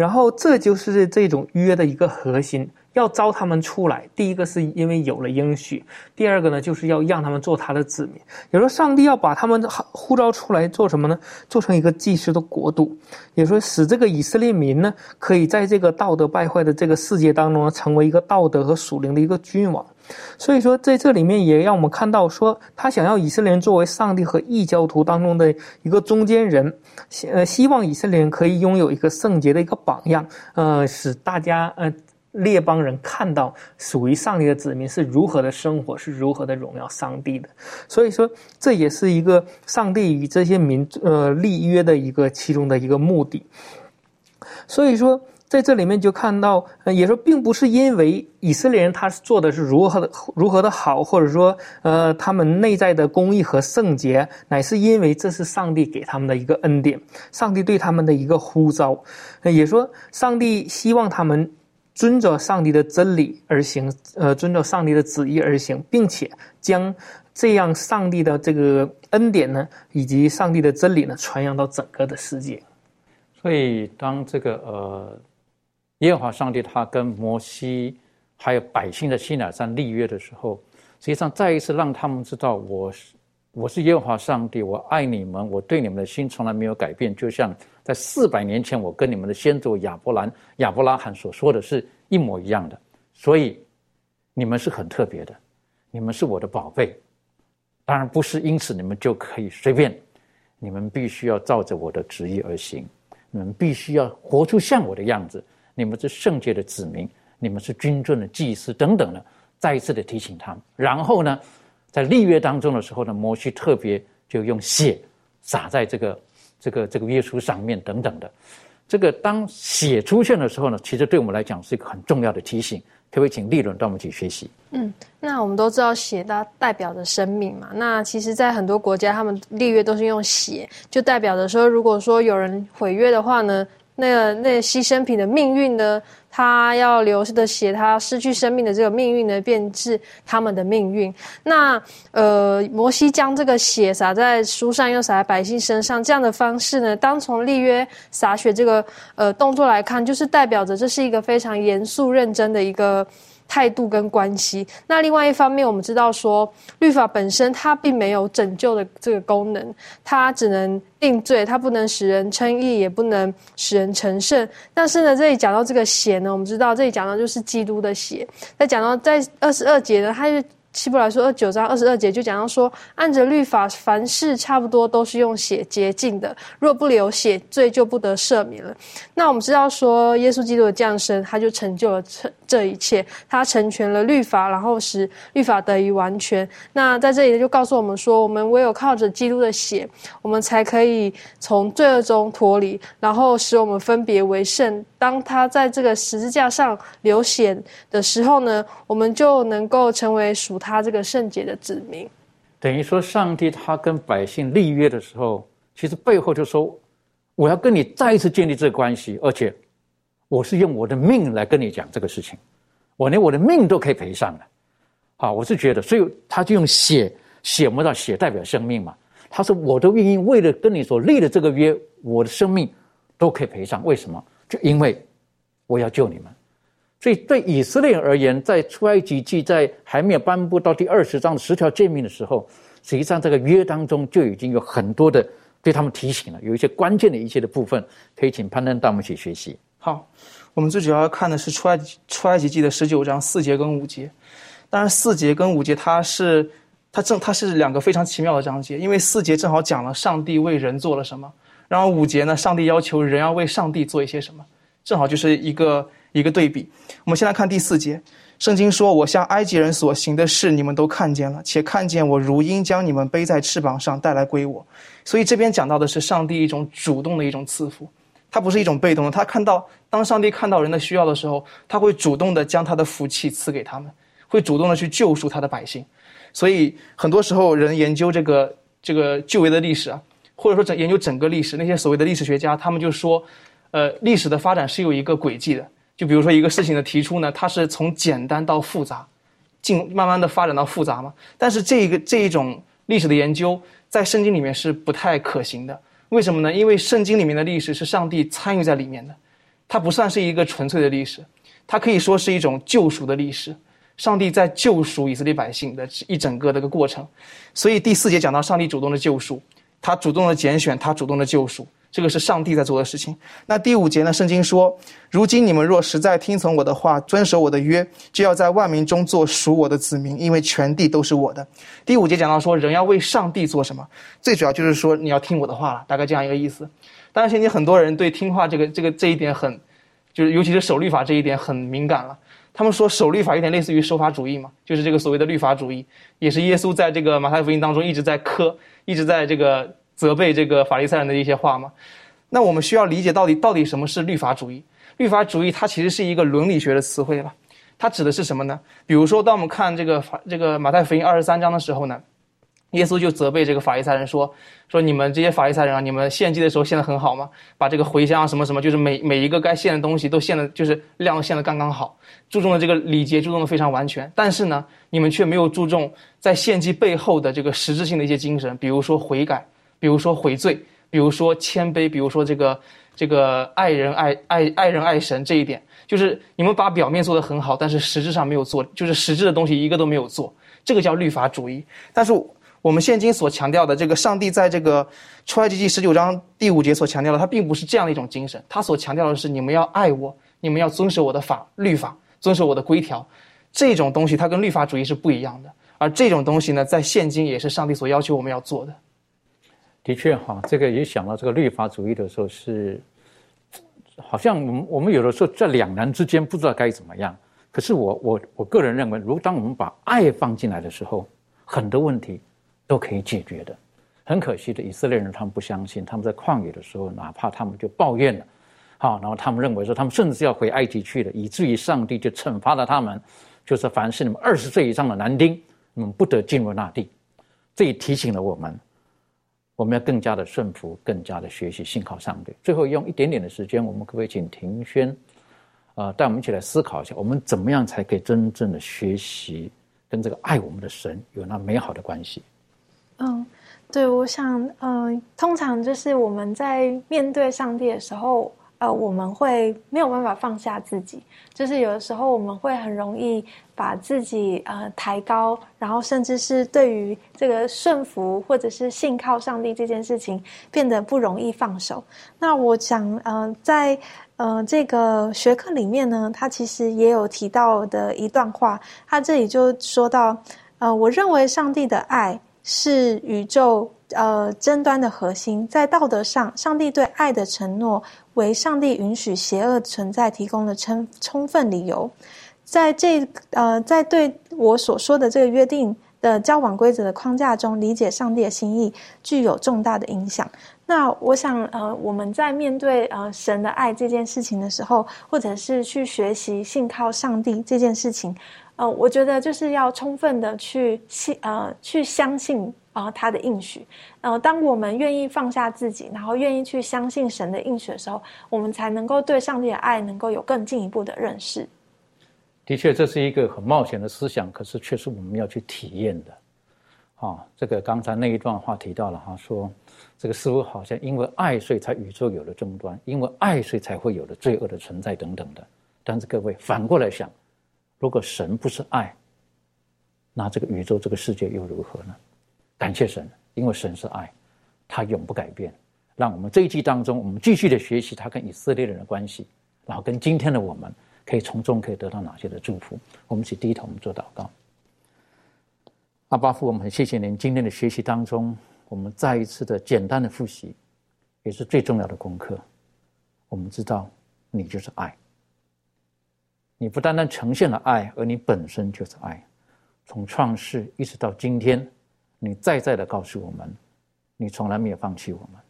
然后，这就是这种约的一个核心，要招他们出来。第一个是因为有了应许，第二个呢，就是要让他们做他的子民。也说上帝要把他们呼召出来做什么呢？做成一个祭司的国度，也说使这个以色列民呢，可以在这个道德败坏的这个世界当中，成为一个道德和属灵的一个君王。所以说，在这里面也让我们看到，说他想要以色列人作为上帝和异教徒当中的一个中间人，呃，希望以色列人可以拥有一个圣洁的一个榜样，呃，使大家呃列邦人看到属于上帝的子民是如何的生活，是如何的荣耀上帝的。所以说，这也是一个上帝与这些民呃立约的一个其中的一个目的。所以说。在这里面就看到，也说并不是因为以色列人他做的是如何的如何的好，或者说，呃，他们内在的公义和圣洁，乃是因为这是上帝给他们的一个恩典，上帝对他们的一个呼召，也说上帝希望他们遵着上帝的真理而行，呃，遵着上帝的旨意而行，并且将这样上帝的这个恩典呢，以及上帝的真理呢，传扬到整个的世界。所以当这个呃。耶和华上帝他跟摩西还有百姓的西乃山立约的时候，实际上再一次让他们知道，我是我是耶和华上帝，我爱你们，我对你们的心从来没有改变，就像在四百年前我跟你们的先祖亚伯兰、亚伯拉罕所说的是一模一样的。所以你们是很特别的，你们是我的宝贝。当然不是因此你们就可以随便，你们必须要照着我的旨意而行，你们必须要活出像我的样子。你们是圣洁的子民，你们是君尊的祭司等等的，再一次的提醒他们。然后呢，在立约当中的时候呢，摩西特别就用血洒在这个这个这个约书上面等等的。这个当血出现的时候呢，其实对我们来讲是一个很重要的提醒。可不可以请立伦带我们去学习？嗯，那我们都知道血它代表着生命嘛。那其实，在很多国家，他们立约都是用血，就代表着说，如果说有人毁约的话呢。那那牺牲品的命运呢？他要流失的血，他失去生命的这个命运呢，便是他们的命运。那呃，摩西将这个血洒在书上，又洒在百姓身上，这样的方式呢，当从立约洒血这个呃动作来看，就是代表着这是一个非常严肃认真的一个。态度跟关系。那另外一方面，我们知道说，律法本身它并没有拯救的这个功能，它只能定罪，它不能使人称义，也不能使人成圣。但是呢，这里讲到这个血呢，我们知道这里讲到就是基督的血。在讲到在二十二节呢，它就。希伯来说二九章二十二节就讲到说，按着律法，凡事差不多都是用血洁净的，若不流血，罪就不得赦免了。那我们知道说，耶稣基督的降生，他就成就了这这一切，他成全了律法，然后使律法得以完全。那在这里就告诉我们说，我们唯有靠着基督的血，我们才可以从罪恶中脱离，然后使我们分别为圣。当他在这个十字架上流血的时候呢，我们就能够成为属他这个圣洁的子民。等于说，上帝他跟百姓立约的时候，其实背后就说，我要跟你再一次建立这个关系，而且我是用我的命来跟你讲这个事情，我连我的命都可以赔上了。好，我是觉得，所以他就用血，血磨到血代表生命嘛。他说，我都愿意为了跟你所立的这个约，我的生命都可以赔上。为什么？就因为我要救你们，所以对以色列而言，在出埃及记在还没有颁布到第二十章的十条诫命的时候，实际上这个约当中就已经有很多的对他们提醒了，有一些关键的一些的部分，可以请攀登带我们一起学习。好，我们最主要要看的是出埃及出埃及记的十九章四节跟五节。当然，四节跟五节它是它正它是两个非常奇妙的章节，因为四节正好讲了上帝为人做了什么。然后五节呢，上帝要求人要为上帝做一些什么，正好就是一个一个对比。我们先来看第四节，圣经说：“我向埃及人所行的事，你们都看见了，且看见我如鹰将你们背在翅膀上带来归我。”所以这边讲到的是上帝一种主动的一种赐福，它不是一种被动的。他看到当上帝看到人的需要的时候，他会主动的将他的福气赐给他们，会主动的去救赎他的百姓。所以很多时候人研究这个这个旧约的历史啊。或者说，整研究整个历史，那些所谓的历史学家，他们就说，呃，历史的发展是有一个轨迹的。就比如说一个事情的提出呢，它是从简单到复杂，进慢慢的发展到复杂嘛。但是这一个这一种历史的研究，在圣经里面是不太可行的。为什么呢？因为圣经里面的历史是上帝参与在里面的，它不算是一个纯粹的历史，它可以说是一种救赎的历史。上帝在救赎以色列百姓的一整个这个过程。所以第四节讲到上帝主动的救赎。他主动的拣选，他主动的救赎，这个是上帝在做的事情。那第五节呢？圣经说：“如今你们若实在听从我的话，遵守我的约，就要在万民中做属我的子民，因为全地都是我的。”第五节讲到说，人要为上帝做什么？最主要就是说你要听我的话了，大概这样一个意思。当然，现在很多人对听话这个这个这一点很，就是尤其是守律法这一点很敏感了。他们说守律法有点类似于守法主义嘛，就是这个所谓的律法主义，也是耶稣在这个马太福音当中一直在磕。一直在这个责备这个法利赛人的一些话嘛，那我们需要理解到底到底什么是律法主义？律法主义它其实是一个伦理学的词汇了，它指的是什么呢？比如说，当我们看这个法这个马太福音二十三章的时候呢，耶稣就责备这个法利赛人说：说你们这些法利赛人啊，你们献祭的时候献的很好吗？把这个茴香啊什么什么，就是每每一个该献的东西都献的，就是量献的刚刚好，注重的这个礼节注重的非常完全，但是呢。你们却没有注重在献祭背后的这个实质性的一些精神，比如说悔改，比如说悔罪，比如说谦卑，比如说这个这个爱人爱爱爱人爱神这一点，就是你们把表面做得很好，但是实质上没有做，就是实质的东西一个都没有做，这个叫律法主义。但是我们现今所强调的这个上帝在这个出埃及记十九章第五节所强调的，它并不是这样的一种精神，他所强调的是你们要爱我，你们要遵守我的法律法，遵守我的规条。这种东西它跟律法主义是不一样的，而这种东西呢，在现今也是上帝所要求我们要做的。的确哈，这个也想到这个律法主义的时候是，好像我们我们有的时候在两难之间不知道该怎么样。可是我我我个人认为，如当我们把爱放进来的时候，很多问题都可以解决的。很可惜的，以色列人他们不相信，他们在旷野的时候，哪怕他们就抱怨了，好，然后他们认为说他们甚至要回埃及去了，以至于上帝就惩罚了他们，就是凡是你们二十岁以上的男丁，你们不得进入那地。这也提醒了我们，我们要更加的顺服，更加的学习信靠上帝。最后用一点点的时间，我们可不可以请庭轩，啊，带我们一起来思考一下，我们怎么样才可以真正的学习跟这个爱我们的神有那美好的关系？嗯。对，我想，嗯，通常就是我们在面对上帝的时候，呃，我们会没有办法放下自己，就是有的时候我们会很容易把自己呃抬高，然后甚至是对于这个顺服或者是信靠上帝这件事情变得不容易放手。那我想，呃，在呃这个学科里面呢，他其实也有提到的一段话，他这里就说到，呃，我认为上帝的爱。是宇宙呃争端的核心，在道德上，上帝对爱的承诺为上帝允许邪恶存在提供的充充分理由。在这呃，在对我所说的这个约定的交往规则的框架中，理解上帝的心意具有重大的影响。那我想呃，我们在面对呃神的爱这件事情的时候，或者是去学习信靠上帝这件事情。呃，我觉得就是要充分的去信呃去相信啊他的应许，呃，当我们愿意放下自己，然后愿意去相信神的应许的时候，我们才能够对上帝的爱能够有更进一步的认识。的确，这是一个很冒险的思想，可是却是我们要去体验的。啊，这个刚才那一段话提到了哈，说这个似乎好像因为爱所以才宇宙有了争端，因为爱所以才会有了罪恶的存在等等的。但是各位反过来想。如果神不是爱，那这个宇宙、这个世界又如何呢？感谢神，因为神是爱，他永不改变。让我们这一季当中，我们继续的学习他跟以色列人的关系，然后跟今天的我们，可以从中可以得到哪些的祝福？我们一起低头，我们做祷告。阿巴父，我们很谢谢您今天的学习当中，我们再一次的简单的复习，也是最重要的功课。我们知道，你就是爱。你不单单呈现了爱，而你本身就是爱。从创世一直到今天，你再再的告诉我们，你从来没有放弃我们。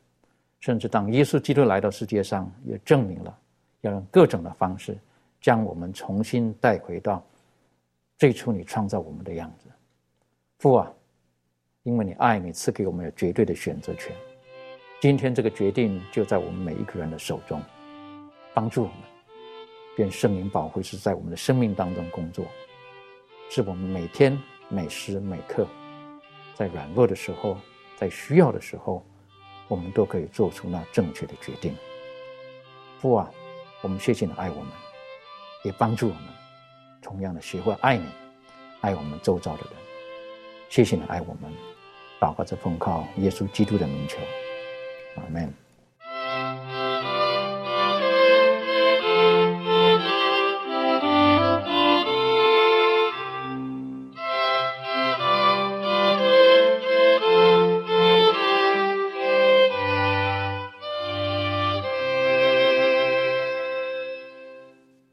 甚至当耶稣基督来到世界上，也证明了要用各种的方式将我们重新带回到最初你创造我们的样子。父啊，因为你爱你，赐给我们有绝对的选择权。今天这个决定就在我们每一个人的手中，帮助我们。愿圣灵保护是在我们的生命当中工作，是我们每天每时每刻，在软弱的时候，在需要的时候，我们都可以做出那正确的决定。父啊，我们谢谢你爱我们，也帮助我们同样的学会爱你，爱我们周遭的人。谢谢你爱我们，祷告着奉靠耶稣基督的名求，阿门。